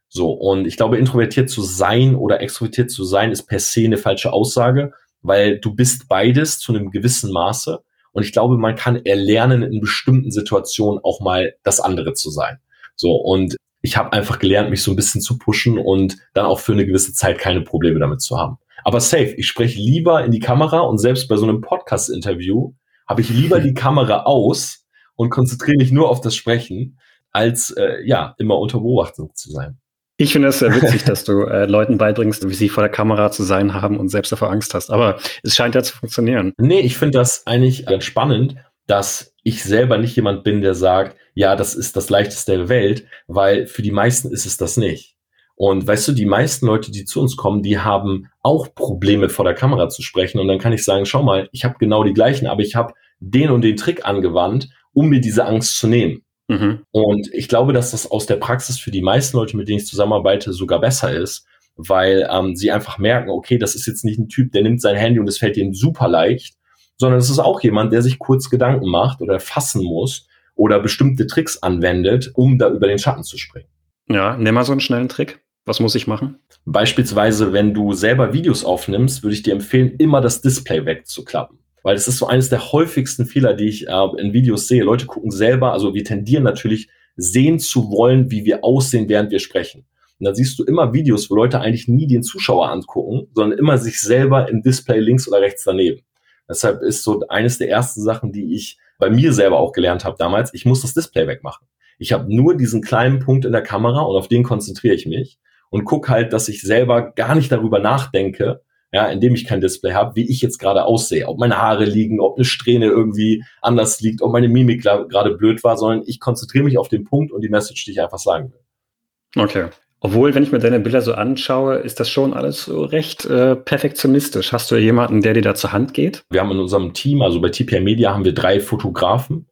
So, und ich glaube, introvertiert zu sein oder extrovertiert zu sein ist per se eine falsche Aussage, weil du bist beides zu einem gewissen Maße. Und ich glaube, man kann erlernen, in bestimmten Situationen auch mal das andere zu sein. So, und ich habe einfach gelernt, mich so ein bisschen zu pushen und dann auch für eine gewisse Zeit keine Probleme damit zu haben. Aber safe, ich spreche lieber in die Kamera und selbst bei so einem Podcast-Interview habe ich lieber die Kamera aus und konzentriere mich nur auf das Sprechen, als äh, ja immer unter Beobachtung zu sein. Ich finde es sehr witzig, dass du äh, Leuten beibringst, wie sie vor der Kamera zu sein haben und selbst davor Angst hast. Aber es scheint ja zu funktionieren. Nee, ich finde das eigentlich ganz spannend, dass ich selber nicht jemand bin, der sagt, ja, das ist das leichteste der Welt, weil für die meisten ist es das nicht. Und weißt du, die meisten Leute, die zu uns kommen, die haben auch Probleme vor der Kamera zu sprechen. Und dann kann ich sagen, schau mal, ich habe genau die gleichen, aber ich habe den und den Trick angewandt, um mir diese Angst zu nehmen. Mhm. Und ich glaube, dass das aus der Praxis für die meisten Leute, mit denen ich zusammenarbeite, sogar besser ist, weil ähm, sie einfach merken, okay, das ist jetzt nicht ein Typ, der nimmt sein Handy und es fällt ihm super leicht, sondern es ist auch jemand, der sich kurz Gedanken macht oder fassen muss oder bestimmte Tricks anwendet, um da über den Schatten zu springen. Ja, nimm mal so einen schnellen Trick. Was muss ich machen? Beispielsweise, wenn du selber Videos aufnimmst, würde ich dir empfehlen, immer das Display wegzuklappen weil es ist so eines der häufigsten Fehler, die ich äh, in Videos sehe. Leute gucken selber, also wir tendieren natürlich sehen zu wollen, wie wir aussehen, während wir sprechen. Und dann siehst du immer Videos, wo Leute eigentlich nie den Zuschauer angucken, sondern immer sich selber im Display links oder rechts daneben. Deshalb ist so eines der ersten Sachen, die ich bei mir selber auch gelernt habe damals, ich muss das Display wegmachen. Ich habe nur diesen kleinen Punkt in der Kamera und auf den konzentriere ich mich und guck halt, dass ich selber gar nicht darüber nachdenke, ja, indem ich kein Display habe, wie ich jetzt gerade aussehe, ob meine Haare liegen, ob eine Strähne irgendwie anders liegt, ob meine Mimik gerade blöd war, sondern ich konzentriere mich auf den Punkt und die Message, die ich einfach sagen will. Okay. Obwohl, wenn ich mir deine Bilder so anschaue, ist das schon alles so recht äh, perfektionistisch. Hast du jemanden, der dir da zur Hand geht? Wir haben in unserem Team, also bei TPR Media, haben wir drei Fotografen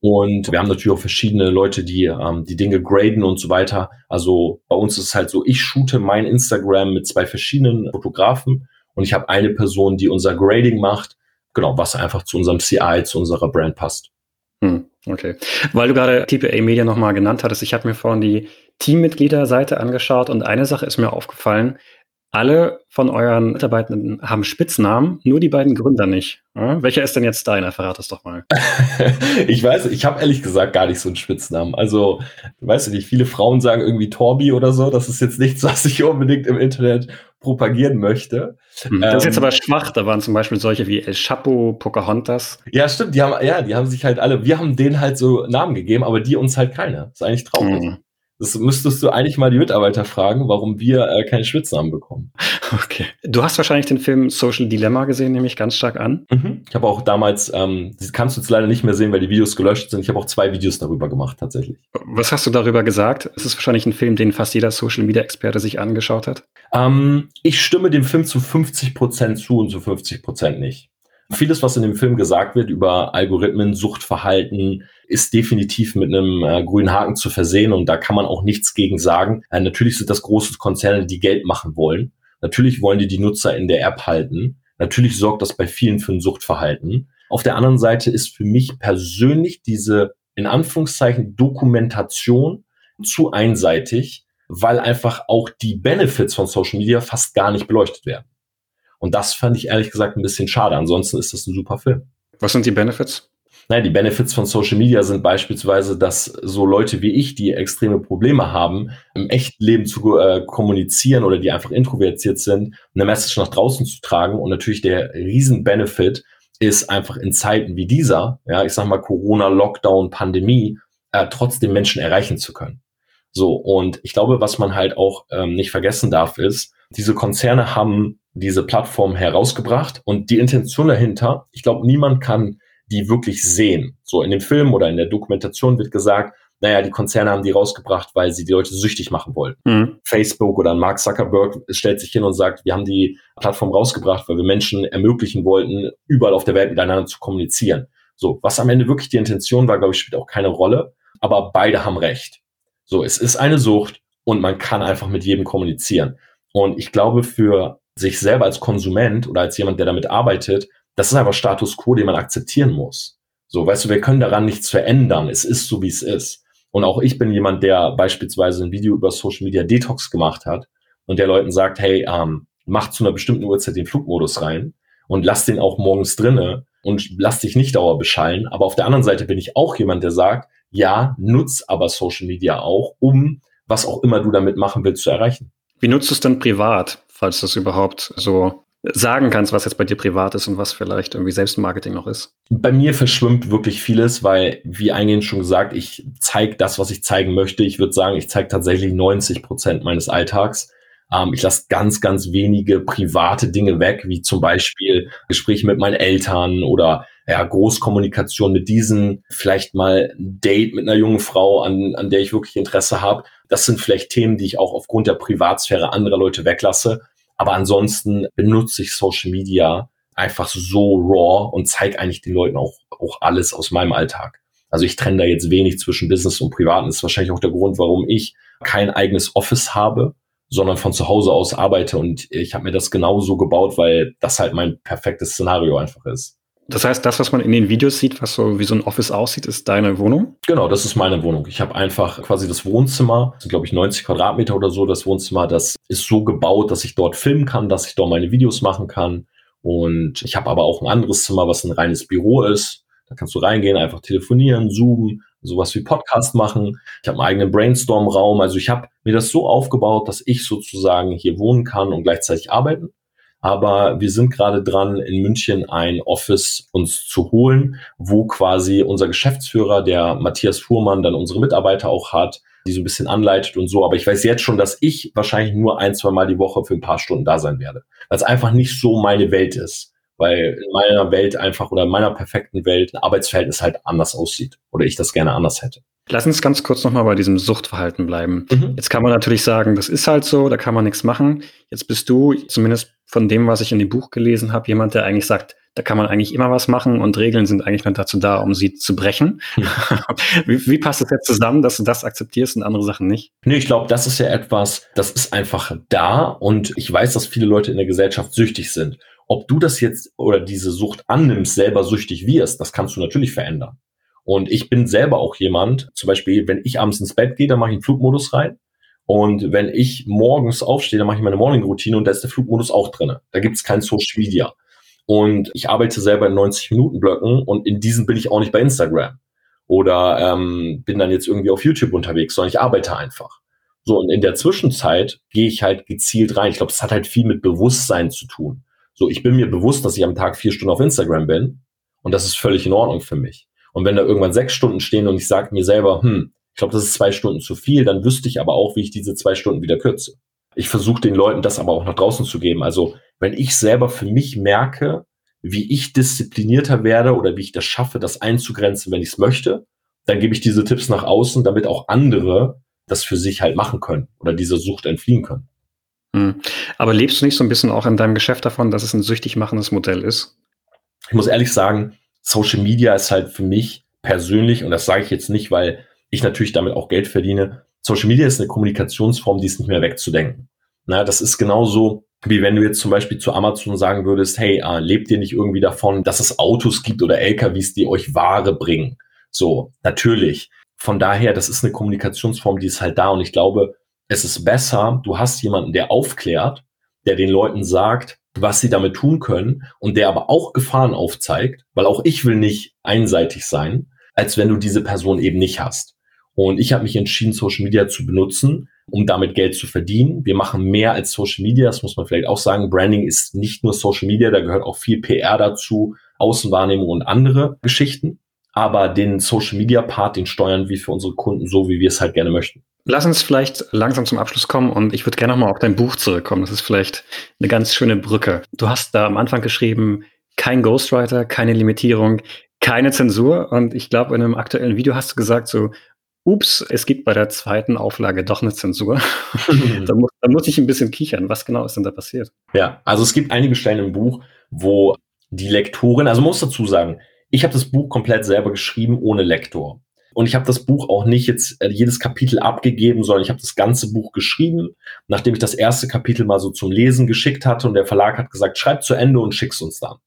und wir haben natürlich auch verschiedene Leute, die ähm, die Dinge graden und so weiter. Also bei uns ist es halt so, ich shoote mein Instagram mit zwei verschiedenen Fotografen und ich habe eine Person, die unser Grading macht, genau, was einfach zu unserem CI, zu unserer Brand passt. Hm, okay. Weil du gerade TPA Media nochmal genannt hattest, ich habe mir vorhin die Teammitgliederseite angeschaut und eine Sache ist mir aufgefallen. Alle von euren Mitarbeitenden haben Spitznamen, nur die beiden Gründer nicht. Ja? Welcher ist denn jetzt deiner? Verrat es doch mal. ich weiß, ich habe ehrlich gesagt gar nicht so einen Spitznamen. Also, weißt du nicht, viele Frauen sagen irgendwie Torbi oder so. Das ist jetzt nichts, was ich unbedingt im Internet propagieren möchte. Hm, das ist jetzt ähm, aber schwach. Da waren zum Beispiel solche wie El Chapo, Pocahontas. Ja, stimmt. Die haben, ja, die haben sich halt alle, wir haben denen halt so Namen gegeben, aber die uns halt keine. Das ist eigentlich traurig. Mhm. Das müsstest du eigentlich mal die Mitarbeiter fragen, warum wir äh, keine Spitznamen bekommen. Okay. Du hast wahrscheinlich den Film Social Dilemma gesehen, nehme ich ganz stark an. Mhm. Ich habe auch damals, ähm, kannst du jetzt leider nicht mehr sehen, weil die Videos gelöscht sind. Ich habe auch zwei Videos darüber gemacht, tatsächlich. Was hast du darüber gesagt? Es ist wahrscheinlich ein Film, den fast jeder Social Media Experte sich angeschaut hat. Ähm, ich stimme dem Film zu 50 Prozent zu und zu 50 Prozent nicht. Vieles, was in dem Film gesagt wird über Algorithmen, Suchtverhalten, ist definitiv mit einem äh, grünen Haken zu versehen und da kann man auch nichts gegen sagen. Äh, natürlich sind das große Konzerne, die Geld machen wollen. Natürlich wollen die die Nutzer in der App halten. Natürlich sorgt das bei vielen für ein Suchtverhalten. Auf der anderen Seite ist für mich persönlich diese in Anführungszeichen Dokumentation zu einseitig, weil einfach auch die Benefits von Social Media fast gar nicht beleuchtet werden. Und das fand ich ehrlich gesagt ein bisschen schade. Ansonsten ist das ein super Film. Was sind die Benefits? Naja, die Benefits von Social Media sind beispielsweise, dass so Leute wie ich, die extreme Probleme haben, im echten Leben zu äh, kommunizieren oder die einfach introvertiert sind, eine Message nach draußen zu tragen. Und natürlich der Riesen-Benefit ist einfach in Zeiten wie dieser, ja, ich sag mal Corona, Lockdown, Pandemie, äh, trotzdem Menschen erreichen zu können. So, und ich glaube, was man halt auch ähm, nicht vergessen darf, ist, diese Konzerne haben diese Plattform herausgebracht und die Intention dahinter, ich glaube, niemand kann die wirklich sehen. So in dem Film oder in der Dokumentation wird gesagt, naja, die Konzerne haben die rausgebracht, weil sie die Leute süchtig machen wollten. Mhm. Facebook oder Mark Zuckerberg stellt sich hin und sagt, wir haben die Plattform rausgebracht, weil wir Menschen ermöglichen wollten, überall auf der Welt miteinander zu kommunizieren. So, was am Ende wirklich die Intention war, glaube ich, spielt auch keine Rolle. Aber beide haben recht. So, es ist eine Sucht und man kann einfach mit jedem kommunizieren. Und ich glaube, für sich selber als Konsument oder als jemand, der damit arbeitet, das ist einfach Status quo, den man akzeptieren muss. So, weißt du, wir können daran nichts verändern. Es ist so, wie es ist. Und auch ich bin jemand, der beispielsweise ein Video über Social Media Detox gemacht hat und der Leuten sagt, hey, ähm, mach zu einer bestimmten Uhrzeit den Flugmodus rein und lass den auch morgens drinne und lass dich nicht dauer beschallen. Aber auf der anderen Seite bin ich auch jemand, der sagt, ja, nutz aber Social Media auch, um was auch immer du damit machen willst zu erreichen. Wie nutzt du es denn privat, falls du es überhaupt so sagen kannst, was jetzt bei dir privat ist und was vielleicht irgendwie Selbstmarketing noch ist? Bei mir verschwimmt wirklich vieles, weil, wie eingehend schon gesagt, ich zeige das, was ich zeigen möchte. Ich würde sagen, ich zeige tatsächlich 90 Prozent meines Alltags. Ähm, ich lasse ganz, ganz wenige private Dinge weg, wie zum Beispiel Gespräche mit meinen Eltern oder ja, Großkommunikation mit diesen, vielleicht mal ein Date mit einer jungen Frau, an, an der ich wirklich Interesse habe. Das sind vielleicht Themen, die ich auch aufgrund der Privatsphäre anderer Leute weglasse. Aber ansonsten benutze ich Social Media einfach so raw und zeige eigentlich den Leuten auch, auch alles aus meinem Alltag. Also ich trenne da jetzt wenig zwischen Business und Privaten. Das ist wahrscheinlich auch der Grund, warum ich kein eigenes Office habe, sondern von zu Hause aus arbeite. Und ich habe mir das genau so gebaut, weil das halt mein perfektes Szenario einfach ist. Das heißt, das, was man in den Videos sieht, was so wie so ein Office aussieht, ist deine Wohnung? Genau, das ist meine Wohnung. Ich habe einfach quasi das Wohnzimmer, das sind glaube ich 90 Quadratmeter oder so, das Wohnzimmer, das ist so gebaut, dass ich dort filmen kann, dass ich dort meine Videos machen kann. Und ich habe aber auch ein anderes Zimmer, was ein reines Büro ist. Da kannst du reingehen, einfach telefonieren, zoomen, sowas wie Podcast machen. Ich habe einen eigenen Brainstorm-Raum. Also ich habe mir das so aufgebaut, dass ich sozusagen hier wohnen kann und gleichzeitig arbeiten. Aber wir sind gerade dran, in München ein Office uns zu holen, wo quasi unser Geschäftsführer, der Matthias Fuhrmann, dann unsere Mitarbeiter auch hat, die so ein bisschen anleitet und so. Aber ich weiß jetzt schon, dass ich wahrscheinlich nur ein, zwei Mal die Woche für ein paar Stunden da sein werde. Weil es einfach nicht so meine Welt ist. Weil in meiner Welt einfach oder in meiner perfekten Welt ein Arbeitsverhältnis halt anders aussieht. Oder ich das gerne anders hätte. Lass uns ganz kurz nochmal bei diesem Suchtverhalten bleiben. Mhm. Jetzt kann man natürlich sagen, das ist halt so, da kann man nichts machen. Jetzt bist du, zumindest von dem, was ich in dem Buch gelesen habe, jemand, der eigentlich sagt, da kann man eigentlich immer was machen und Regeln sind eigentlich nur dazu da, um sie zu brechen. Mhm. wie, wie, passt das jetzt zusammen, dass du das akzeptierst und andere Sachen nicht? Nee, ich glaube, das ist ja etwas, das ist einfach da und ich weiß, dass viele Leute in der Gesellschaft süchtig sind. Ob du das jetzt oder diese Sucht annimmst, selber süchtig wirst, das kannst du natürlich verändern. Und ich bin selber auch jemand, zum Beispiel, wenn ich abends ins Bett gehe, dann mache ich einen Flugmodus rein. Und wenn ich morgens aufstehe, dann mache ich meine Morning-Routine und da ist der Flugmodus auch drin. Da gibt es kein Social Media. Und ich arbeite selber in 90-Minuten-Blöcken und in diesen bin ich auch nicht bei Instagram. Oder ähm, bin dann jetzt irgendwie auf YouTube unterwegs, sondern ich arbeite einfach. So, und in der Zwischenzeit gehe ich halt gezielt rein. Ich glaube, das hat halt viel mit Bewusstsein zu tun. So, ich bin mir bewusst, dass ich am Tag vier Stunden auf Instagram bin und das ist völlig in Ordnung für mich. Und wenn da irgendwann sechs Stunden stehen und ich sage mir selber, hm, ich glaube, das ist zwei Stunden zu viel, dann wüsste ich aber auch, wie ich diese zwei Stunden wieder kürze. Ich versuche den Leuten das aber auch nach draußen zu geben. Also wenn ich selber für mich merke, wie ich disziplinierter werde oder wie ich das schaffe, das einzugrenzen, wenn ich es möchte, dann gebe ich diese Tipps nach außen, damit auch andere das für sich halt machen können oder dieser Sucht entfliehen können. Hm. Aber lebst du nicht so ein bisschen auch in deinem Geschäft davon, dass es ein süchtig machendes Modell ist? ich muss ehrlich sagen, Social Media ist halt für mich persönlich, und das sage ich jetzt nicht, weil ich natürlich damit auch Geld verdiene, Social Media ist eine Kommunikationsform, die ist nicht mehr wegzudenken. Na, das ist genauso, wie wenn du jetzt zum Beispiel zu Amazon sagen würdest, hey, äh, lebt ihr nicht irgendwie davon, dass es Autos gibt oder LKWs, die euch Ware bringen? So, natürlich. Von daher, das ist eine Kommunikationsform, die ist halt da und ich glaube, es ist besser, du hast jemanden, der aufklärt, der den Leuten sagt, was sie damit tun können und der aber auch Gefahren aufzeigt, weil auch ich will nicht einseitig sein, als wenn du diese Person eben nicht hast. Und ich habe mich entschieden, Social Media zu benutzen, um damit Geld zu verdienen. Wir machen mehr als Social Media, das muss man vielleicht auch sagen. Branding ist nicht nur Social Media, da gehört auch viel PR dazu, Außenwahrnehmung und andere Geschichten. Aber den Social Media Part, den steuern wir für unsere Kunden so, wie wir es halt gerne möchten. Lass uns vielleicht langsam zum Abschluss kommen und ich würde gerne nochmal auf dein Buch zurückkommen. Das ist vielleicht eine ganz schöne Brücke. Du hast da am Anfang geschrieben, kein Ghostwriter, keine Limitierung, keine Zensur. Und ich glaube, in einem aktuellen Video hast du gesagt, so, ups, es gibt bei der zweiten Auflage doch eine Zensur. da, muss, da muss ich ein bisschen kichern. Was genau ist denn da passiert? Ja, also es gibt einige Stellen im Buch, wo die Lektorin, also man muss dazu sagen, ich habe das Buch komplett selber geschrieben ohne Lektor. Und ich habe das Buch auch nicht jetzt äh, jedes Kapitel abgegeben, sondern ich habe das ganze Buch geschrieben, nachdem ich das erste Kapitel mal so zum Lesen geschickt hatte und der Verlag hat gesagt, schreib zu Ende und schick's uns dann.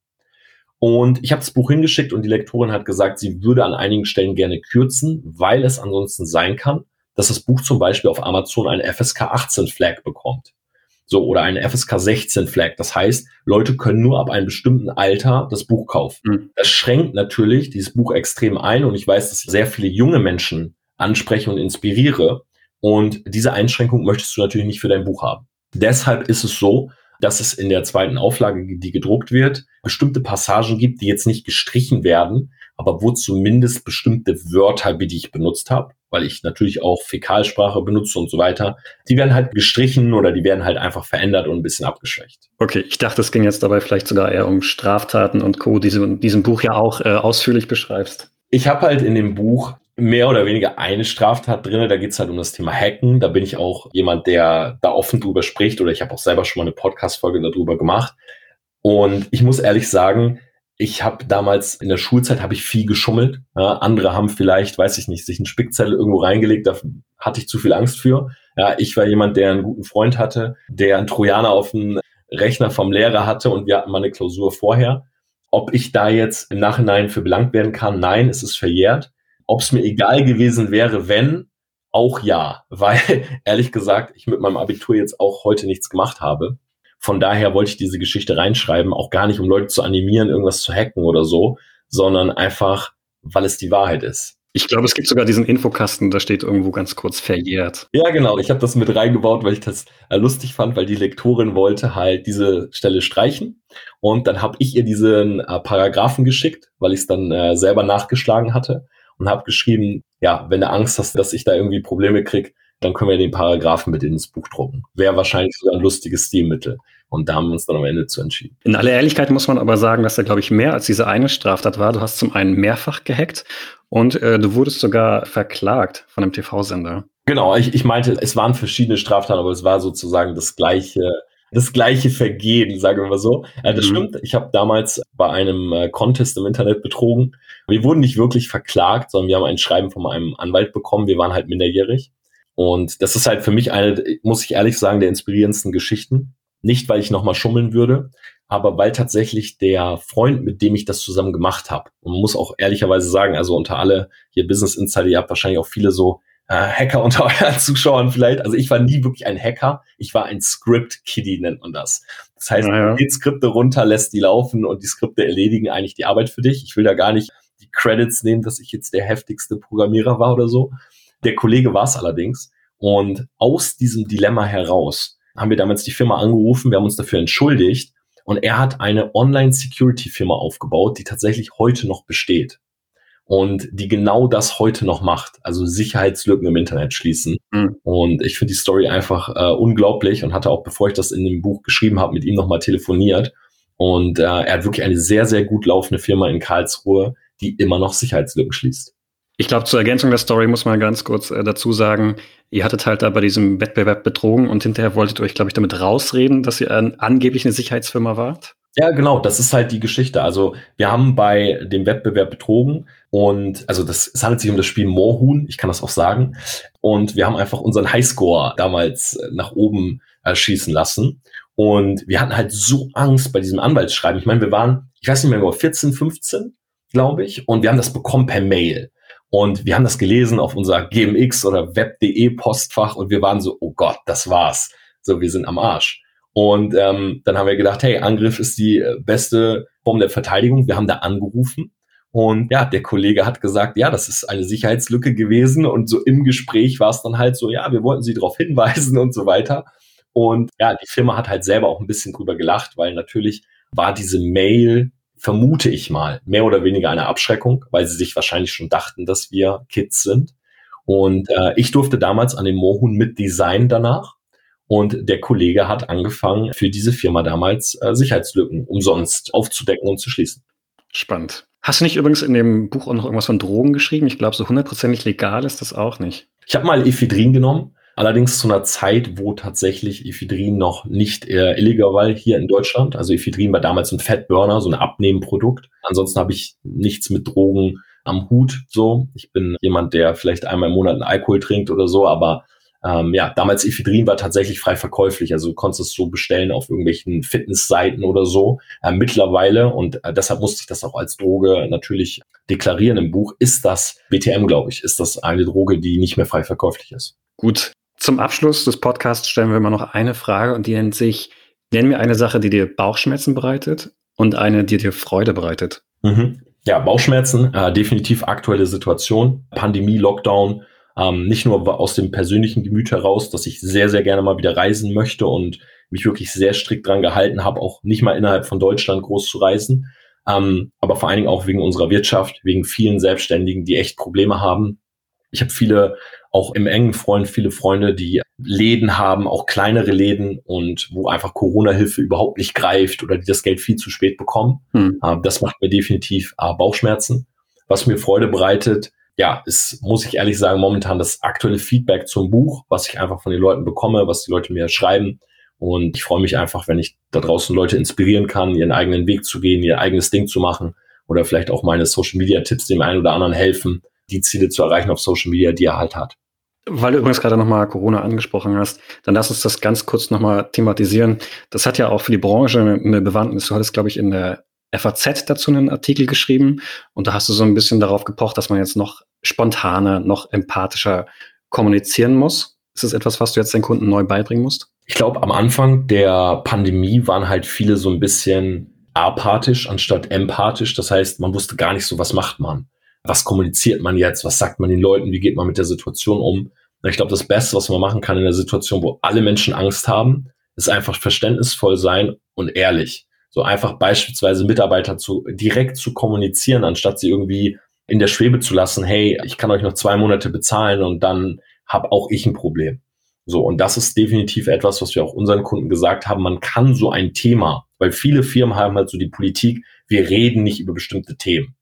Und ich habe das Buch hingeschickt und die Lektorin hat gesagt, sie würde an einigen Stellen gerne kürzen, weil es ansonsten sein kann, dass das Buch zum Beispiel auf Amazon eine FSK 18 Flag bekommt. So, oder eine FSK 16 Flag. Das heißt, Leute können nur ab einem bestimmten Alter das Buch kaufen. Mhm. Das schränkt natürlich dieses Buch extrem ein und ich weiß, dass ich sehr viele junge Menschen anspreche und inspiriere. Und diese Einschränkung möchtest du natürlich nicht für dein Buch haben. Deshalb ist es so, dass es in der zweiten Auflage, die gedruckt wird, bestimmte Passagen gibt, die jetzt nicht gestrichen werden, aber wo zumindest bestimmte Wörter, die ich benutzt habe, weil ich natürlich auch Fäkalsprache benutze und so weiter, die werden halt gestrichen oder die werden halt einfach verändert und ein bisschen abgeschwächt. Okay, ich dachte, es ging jetzt dabei vielleicht sogar eher um Straftaten und Co., die du in diesem Buch ja auch äh, ausführlich beschreibst. Ich habe halt in dem Buch mehr oder weniger eine Straftat drin. Da geht es halt um das Thema Hacken. Da bin ich auch jemand, der da offen drüber spricht oder ich habe auch selber schon mal eine Podcast-Folge darüber gemacht. Und ich muss ehrlich sagen, ich habe damals in der Schulzeit habe ich viel geschummelt. Ja, andere haben vielleicht, weiß ich nicht, sich einen Spickzettel irgendwo reingelegt, da hatte ich zu viel Angst für. Ja, ich war jemand, der einen guten Freund hatte, der einen Trojaner auf dem Rechner vom Lehrer hatte und wir hatten mal eine Klausur vorher. Ob ich da jetzt im Nachhinein für belangt werden kann, nein, es ist verjährt. Ob es mir egal gewesen wäre, wenn, auch ja, weil ehrlich gesagt, ich mit meinem Abitur jetzt auch heute nichts gemacht habe. Von daher wollte ich diese Geschichte reinschreiben, auch gar nicht, um Leute zu animieren, irgendwas zu hacken oder so, sondern einfach, weil es die Wahrheit ist. Ich glaube, es gibt sogar diesen Infokasten, da steht irgendwo ganz kurz verjährt. Ja, genau. Ich habe das mit reingebaut, weil ich das äh, lustig fand, weil die Lektorin wollte halt diese Stelle streichen. Und dann habe ich ihr diesen äh, Paragraphen geschickt, weil ich es dann äh, selber nachgeschlagen hatte und habe geschrieben, ja, wenn du Angst hast, dass ich da irgendwie Probleme krieg, dann können wir den Paragraphen mit ins Buch drucken. Wäre wahrscheinlich sogar ein lustiges Stilmittel. Und da haben wir uns dann am Ende zu entschieden. In aller Ehrlichkeit muss man aber sagen, dass da, glaube ich, mehr als diese eine Straftat war. Du hast zum einen mehrfach gehackt und äh, du wurdest sogar verklagt von einem TV-Sender. Genau, ich, ich meinte, es waren verschiedene Straftaten, aber es war sozusagen das gleiche, das gleiche Vergehen, sagen wir mal so. Äh, das mhm. stimmt. Ich habe damals bei einem äh, Contest im Internet betrogen. Wir wurden nicht wirklich verklagt, sondern wir haben ein Schreiben von einem Anwalt bekommen. Wir waren halt minderjährig. Und das ist halt für mich eine, muss ich ehrlich sagen, der inspirierendsten Geschichten. Nicht, weil ich nochmal schummeln würde, aber weil tatsächlich der Freund, mit dem ich das zusammen gemacht habe, und man muss auch ehrlicherweise sagen, also unter alle hier Business Insider, ihr habt wahrscheinlich auch viele so äh, Hacker unter euren Zuschauern vielleicht. Also ich war nie wirklich ein Hacker, ich war ein Script-Kiddie, nennt man das. Das heißt, ja, ja. Skripte runter, lässt die laufen und die Skripte erledigen eigentlich die Arbeit für dich. Ich will da gar nicht die Credits nehmen, dass ich jetzt der heftigste Programmierer war oder so. Der Kollege war es allerdings. Und aus diesem Dilemma heraus haben wir damals die Firma angerufen, wir haben uns dafür entschuldigt und er hat eine Online-Security-Firma aufgebaut, die tatsächlich heute noch besteht und die genau das heute noch macht, also Sicherheitslücken im Internet schließen. Mhm. Und ich finde die Story einfach äh, unglaublich und hatte auch, bevor ich das in dem Buch geschrieben habe, mit ihm nochmal telefoniert. Und äh, er hat wirklich eine sehr, sehr gut laufende Firma in Karlsruhe, die immer noch Sicherheitslücken schließt. Ich glaube, zur Ergänzung der Story muss man ganz kurz äh, dazu sagen, ihr hattet halt da bei diesem Wettbewerb betrogen und hinterher wolltet ihr euch, glaube ich, damit rausreden, dass ihr an, angeblich eine Sicherheitsfirma wart. Ja, genau, das ist halt die Geschichte. Also wir haben bei dem Wettbewerb betrogen und also das, es handelt sich um das Spiel Moorhuhn, ich kann das auch sagen. Und wir haben einfach unseren Highscore damals nach oben äh, lassen. Und wir hatten halt so Angst bei diesem Anwaltsschreiben. Ich meine, wir waren, ich weiß nicht mehr 14, 15, glaube ich, und wir haben das bekommen per Mail. Und wir haben das gelesen auf unser GMX oder Web.de Postfach und wir waren so, oh Gott, das war's. So, wir sind am Arsch. Und ähm, dann haben wir gedacht, hey, Angriff ist die äh, beste Form der Verteidigung. Wir haben da angerufen und ja, der Kollege hat gesagt, ja, das ist eine Sicherheitslücke gewesen. Und so im Gespräch war es dann halt so, ja, wir wollten Sie darauf hinweisen und so weiter. Und ja, die Firma hat halt selber auch ein bisschen drüber gelacht, weil natürlich war diese Mail, vermute ich mal, mehr oder weniger eine Abschreckung, weil sie sich wahrscheinlich schon dachten, dass wir Kids sind. Und äh, ich durfte damals an dem Mohun mit Design danach. Und der Kollege hat angefangen, für diese Firma damals äh, Sicherheitslücken umsonst aufzudecken und zu schließen. Spannend. Hast du nicht übrigens in dem Buch auch noch irgendwas von Drogen geschrieben? Ich glaube, so hundertprozentig legal ist das auch nicht. Ich habe mal Ephedrin genommen, allerdings zu einer Zeit, wo tatsächlich Ephedrin noch nicht äh, illegal war hier in Deutschland. Also Ephedrin war damals ein Fettburner, so ein Abnehmprodukt. Ansonsten habe ich nichts mit Drogen am Hut. So, ich bin jemand, der vielleicht einmal im Monat einen Alkohol trinkt oder so, aber ähm, ja, damals Ephedrin war tatsächlich frei verkäuflich. Also du konntest es so bestellen auf irgendwelchen Fitnessseiten oder so. Äh, mittlerweile, und äh, deshalb musste ich das auch als Droge natürlich deklarieren im Buch, ist das BTM, glaube ich, ist das eine Droge, die nicht mehr frei verkäuflich ist. Gut. Zum Abschluss des Podcasts stellen wir immer noch eine Frage und die nennt sich, nenn mir eine Sache, die dir Bauchschmerzen bereitet und eine, die dir Freude bereitet. Mhm. Ja, Bauchschmerzen, äh, definitiv aktuelle Situation, Pandemie, Lockdown, ähm, nicht nur aus dem persönlichen Gemüt heraus, dass ich sehr, sehr gerne mal wieder reisen möchte und mich wirklich sehr strikt dran gehalten habe, auch nicht mal innerhalb von Deutschland groß zu reisen. Ähm, aber vor allen Dingen auch wegen unserer Wirtschaft, wegen vielen Selbstständigen, die echt Probleme haben. Ich habe viele, auch im engen Freund, viele Freunde, die Läden haben, auch kleinere Läden und wo einfach Corona-Hilfe überhaupt nicht greift oder die das Geld viel zu spät bekommen. Hm. Äh, das macht mir definitiv äh, Bauchschmerzen. Was mir Freude bereitet, ja, ist, muss ich ehrlich sagen, momentan das aktuelle Feedback zum Buch, was ich einfach von den Leuten bekomme, was die Leute mir schreiben. Und ich freue mich einfach, wenn ich da draußen Leute inspirieren kann, ihren eigenen Weg zu gehen, ihr eigenes Ding zu machen oder vielleicht auch meine Social Media Tipps dem einen oder anderen helfen, die Ziele zu erreichen auf Social Media, die er halt hat. Weil du übrigens gerade nochmal Corona angesprochen hast, dann lass uns das ganz kurz nochmal thematisieren. Das hat ja auch für die Branche eine Bewandtnis. Du hattest, glaube ich, in der FAZ dazu einen Artikel geschrieben und da hast du so ein bisschen darauf gepocht, dass man jetzt noch spontaner, noch empathischer kommunizieren muss. Ist das etwas, was du jetzt deinen Kunden neu beibringen musst? Ich glaube, am Anfang der Pandemie waren halt viele so ein bisschen apathisch anstatt empathisch. Das heißt, man wusste gar nicht so, was macht man? Was kommuniziert man jetzt? Was sagt man den Leuten? Wie geht man mit der Situation um? Ich glaube, das Beste, was man machen kann in der Situation, wo alle Menschen Angst haben, ist einfach verständnisvoll sein und ehrlich so einfach beispielsweise Mitarbeiter zu direkt zu kommunizieren, anstatt sie irgendwie in der Schwebe zu lassen, hey, ich kann euch noch zwei Monate bezahlen und dann habe auch ich ein Problem. So, und das ist definitiv etwas, was wir auch unseren Kunden gesagt haben. Man kann so ein Thema, weil viele Firmen haben halt so die Politik, wir reden nicht über bestimmte Themen.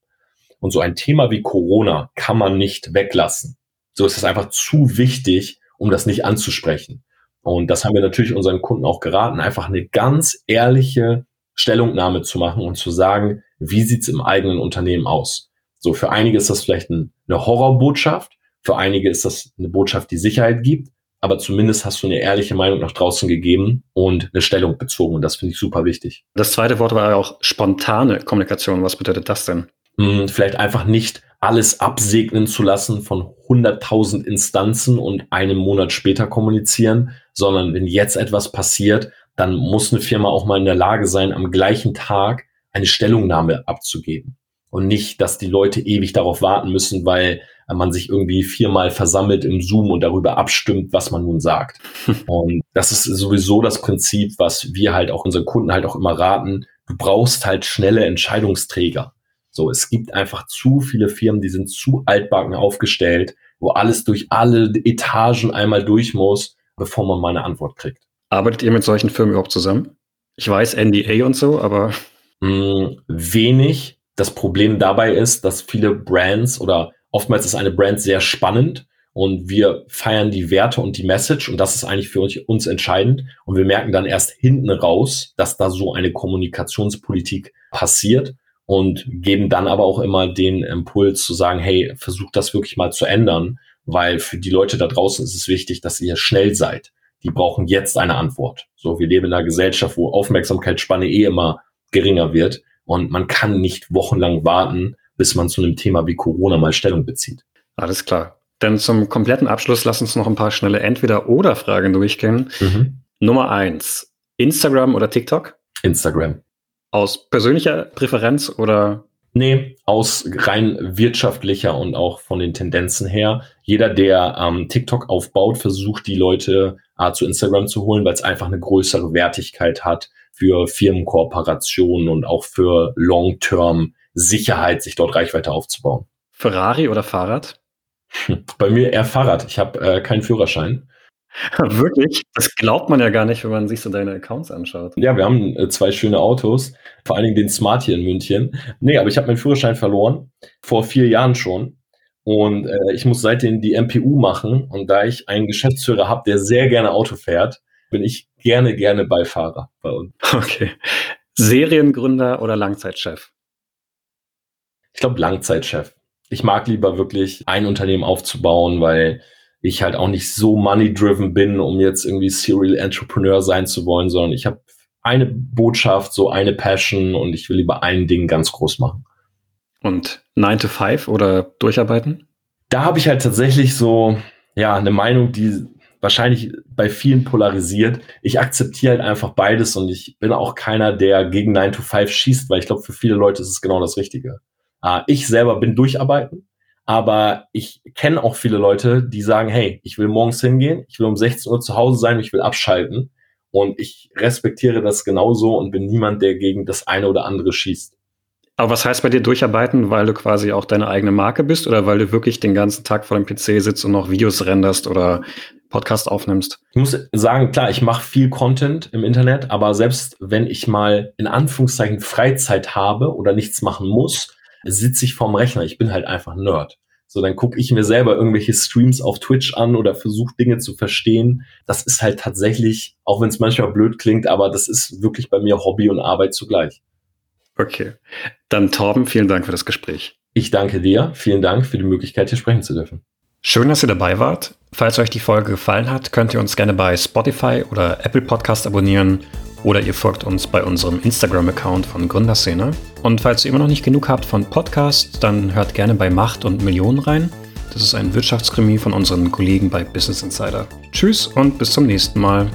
Und so ein Thema wie Corona kann man nicht weglassen. So ist es einfach zu wichtig, um das nicht anzusprechen. Und das haben wir natürlich unseren Kunden auch geraten, einfach eine ganz ehrliche, Stellungnahme zu machen und zu sagen, wie sieht's im eigenen Unternehmen aus? So, für einige ist das vielleicht ein, eine Horrorbotschaft, für einige ist das eine Botschaft, die Sicherheit gibt, aber zumindest hast du eine ehrliche Meinung nach draußen gegeben und eine Stellung bezogen. Und das finde ich super wichtig. Das zweite Wort war ja auch spontane Kommunikation. Was bedeutet das denn? Hm, vielleicht einfach nicht alles absegnen zu lassen von 100.000 Instanzen und einem Monat später kommunizieren, sondern wenn jetzt etwas passiert, dann muss eine Firma auch mal in der Lage sein, am gleichen Tag eine Stellungnahme abzugeben. Und nicht, dass die Leute ewig darauf warten müssen, weil man sich irgendwie viermal versammelt im Zoom und darüber abstimmt, was man nun sagt. Und das ist sowieso das Prinzip, was wir halt auch unseren Kunden halt auch immer raten. Du brauchst halt schnelle Entscheidungsträger. So, es gibt einfach zu viele Firmen, die sind zu altbacken aufgestellt, wo alles durch alle Etagen einmal durch muss, bevor man mal eine Antwort kriegt. Arbeitet ihr mit solchen Firmen überhaupt zusammen? Ich weiß NDA und so, aber. Mm, wenig. Das Problem dabei ist, dass viele Brands oder oftmals ist eine Brand sehr spannend und wir feiern die Werte und die Message und das ist eigentlich für uns entscheidend und wir merken dann erst hinten raus, dass da so eine Kommunikationspolitik passiert und geben dann aber auch immer den Impuls zu sagen, hey, versucht das wirklich mal zu ändern, weil für die Leute da draußen ist es wichtig, dass ihr schnell seid. Die brauchen jetzt eine Antwort. So, wir leben in einer Gesellschaft, wo Aufmerksamkeitsspanne eh immer geringer wird und man kann nicht wochenlang warten, bis man zu einem Thema wie Corona mal Stellung bezieht. Alles klar. Denn zum kompletten Abschluss lass uns noch ein paar schnelle Entweder-Oder-Fragen durchgehen. Mhm. Nummer eins. Instagram oder TikTok? Instagram. Aus persönlicher Präferenz oder? Nee, aus rein wirtschaftlicher und auch von den Tendenzen her. Jeder, der ähm, TikTok aufbaut, versucht die Leute äh, zu Instagram zu holen, weil es einfach eine größere Wertigkeit hat für Firmenkooperationen und auch für Long-Term Sicherheit, sich dort Reichweite aufzubauen. Ferrari oder Fahrrad? Bei mir eher Fahrrad. Ich habe äh, keinen Führerschein. Wirklich? Das glaubt man ja gar nicht, wenn man sich so deine Accounts anschaut. Ja, wir haben äh, zwei schöne Autos, vor allen Dingen den Smart hier in München. Nee, aber ich habe meinen Führerschein verloren, vor vier Jahren schon. Und äh, ich muss seitdem die MPU machen. Und da ich einen Geschäftsführer habe, der sehr gerne Auto fährt, bin ich gerne, gerne Beifahrer bei uns. Okay. Seriengründer oder Langzeitchef? Ich glaube Langzeitchef ich mag lieber wirklich ein Unternehmen aufzubauen, weil ich halt auch nicht so money-driven bin, um jetzt irgendwie Serial Entrepreneur sein zu wollen, sondern ich habe eine Botschaft, so eine Passion und ich will lieber ein Ding ganz groß machen. Und 9 to 5 oder durcharbeiten? Da habe ich halt tatsächlich so, ja, eine Meinung, die wahrscheinlich bei vielen polarisiert. Ich akzeptiere halt einfach beides und ich bin auch keiner, der gegen 9 to 5 schießt, weil ich glaube, für viele Leute ist es genau das Richtige. Äh, ich selber bin durcharbeiten, aber ich kenne auch viele Leute, die sagen, hey, ich will morgens hingehen, ich will um 16 Uhr zu Hause sein, ich will abschalten. Und ich respektiere das genauso und bin niemand, der gegen das eine oder andere schießt. Aber was heißt bei dir durcharbeiten, weil du quasi auch deine eigene Marke bist oder weil du wirklich den ganzen Tag vor dem PC sitzt und noch Videos renderst oder Podcast aufnimmst? Ich muss sagen, klar, ich mache viel Content im Internet, aber selbst wenn ich mal in Anführungszeichen Freizeit habe oder nichts machen muss, sitze ich vorm Rechner. Ich bin halt einfach Nerd. So, dann gucke ich mir selber irgendwelche Streams auf Twitch an oder versuche Dinge zu verstehen. Das ist halt tatsächlich, auch wenn es manchmal blöd klingt, aber das ist wirklich bei mir Hobby und Arbeit zugleich. Okay. Dann Torben, vielen Dank für das Gespräch. Ich danke dir. Vielen Dank für die Möglichkeit, hier sprechen zu dürfen. Schön, dass ihr dabei wart. Falls euch die Folge gefallen hat, könnt ihr uns gerne bei Spotify oder Apple Podcast abonnieren oder ihr folgt uns bei unserem Instagram-Account von Gründerszene. Und falls ihr immer noch nicht genug habt von Podcasts, dann hört gerne bei Macht und Millionen rein. Das ist ein Wirtschaftskrimi von unseren Kollegen bei Business Insider. Tschüss und bis zum nächsten Mal.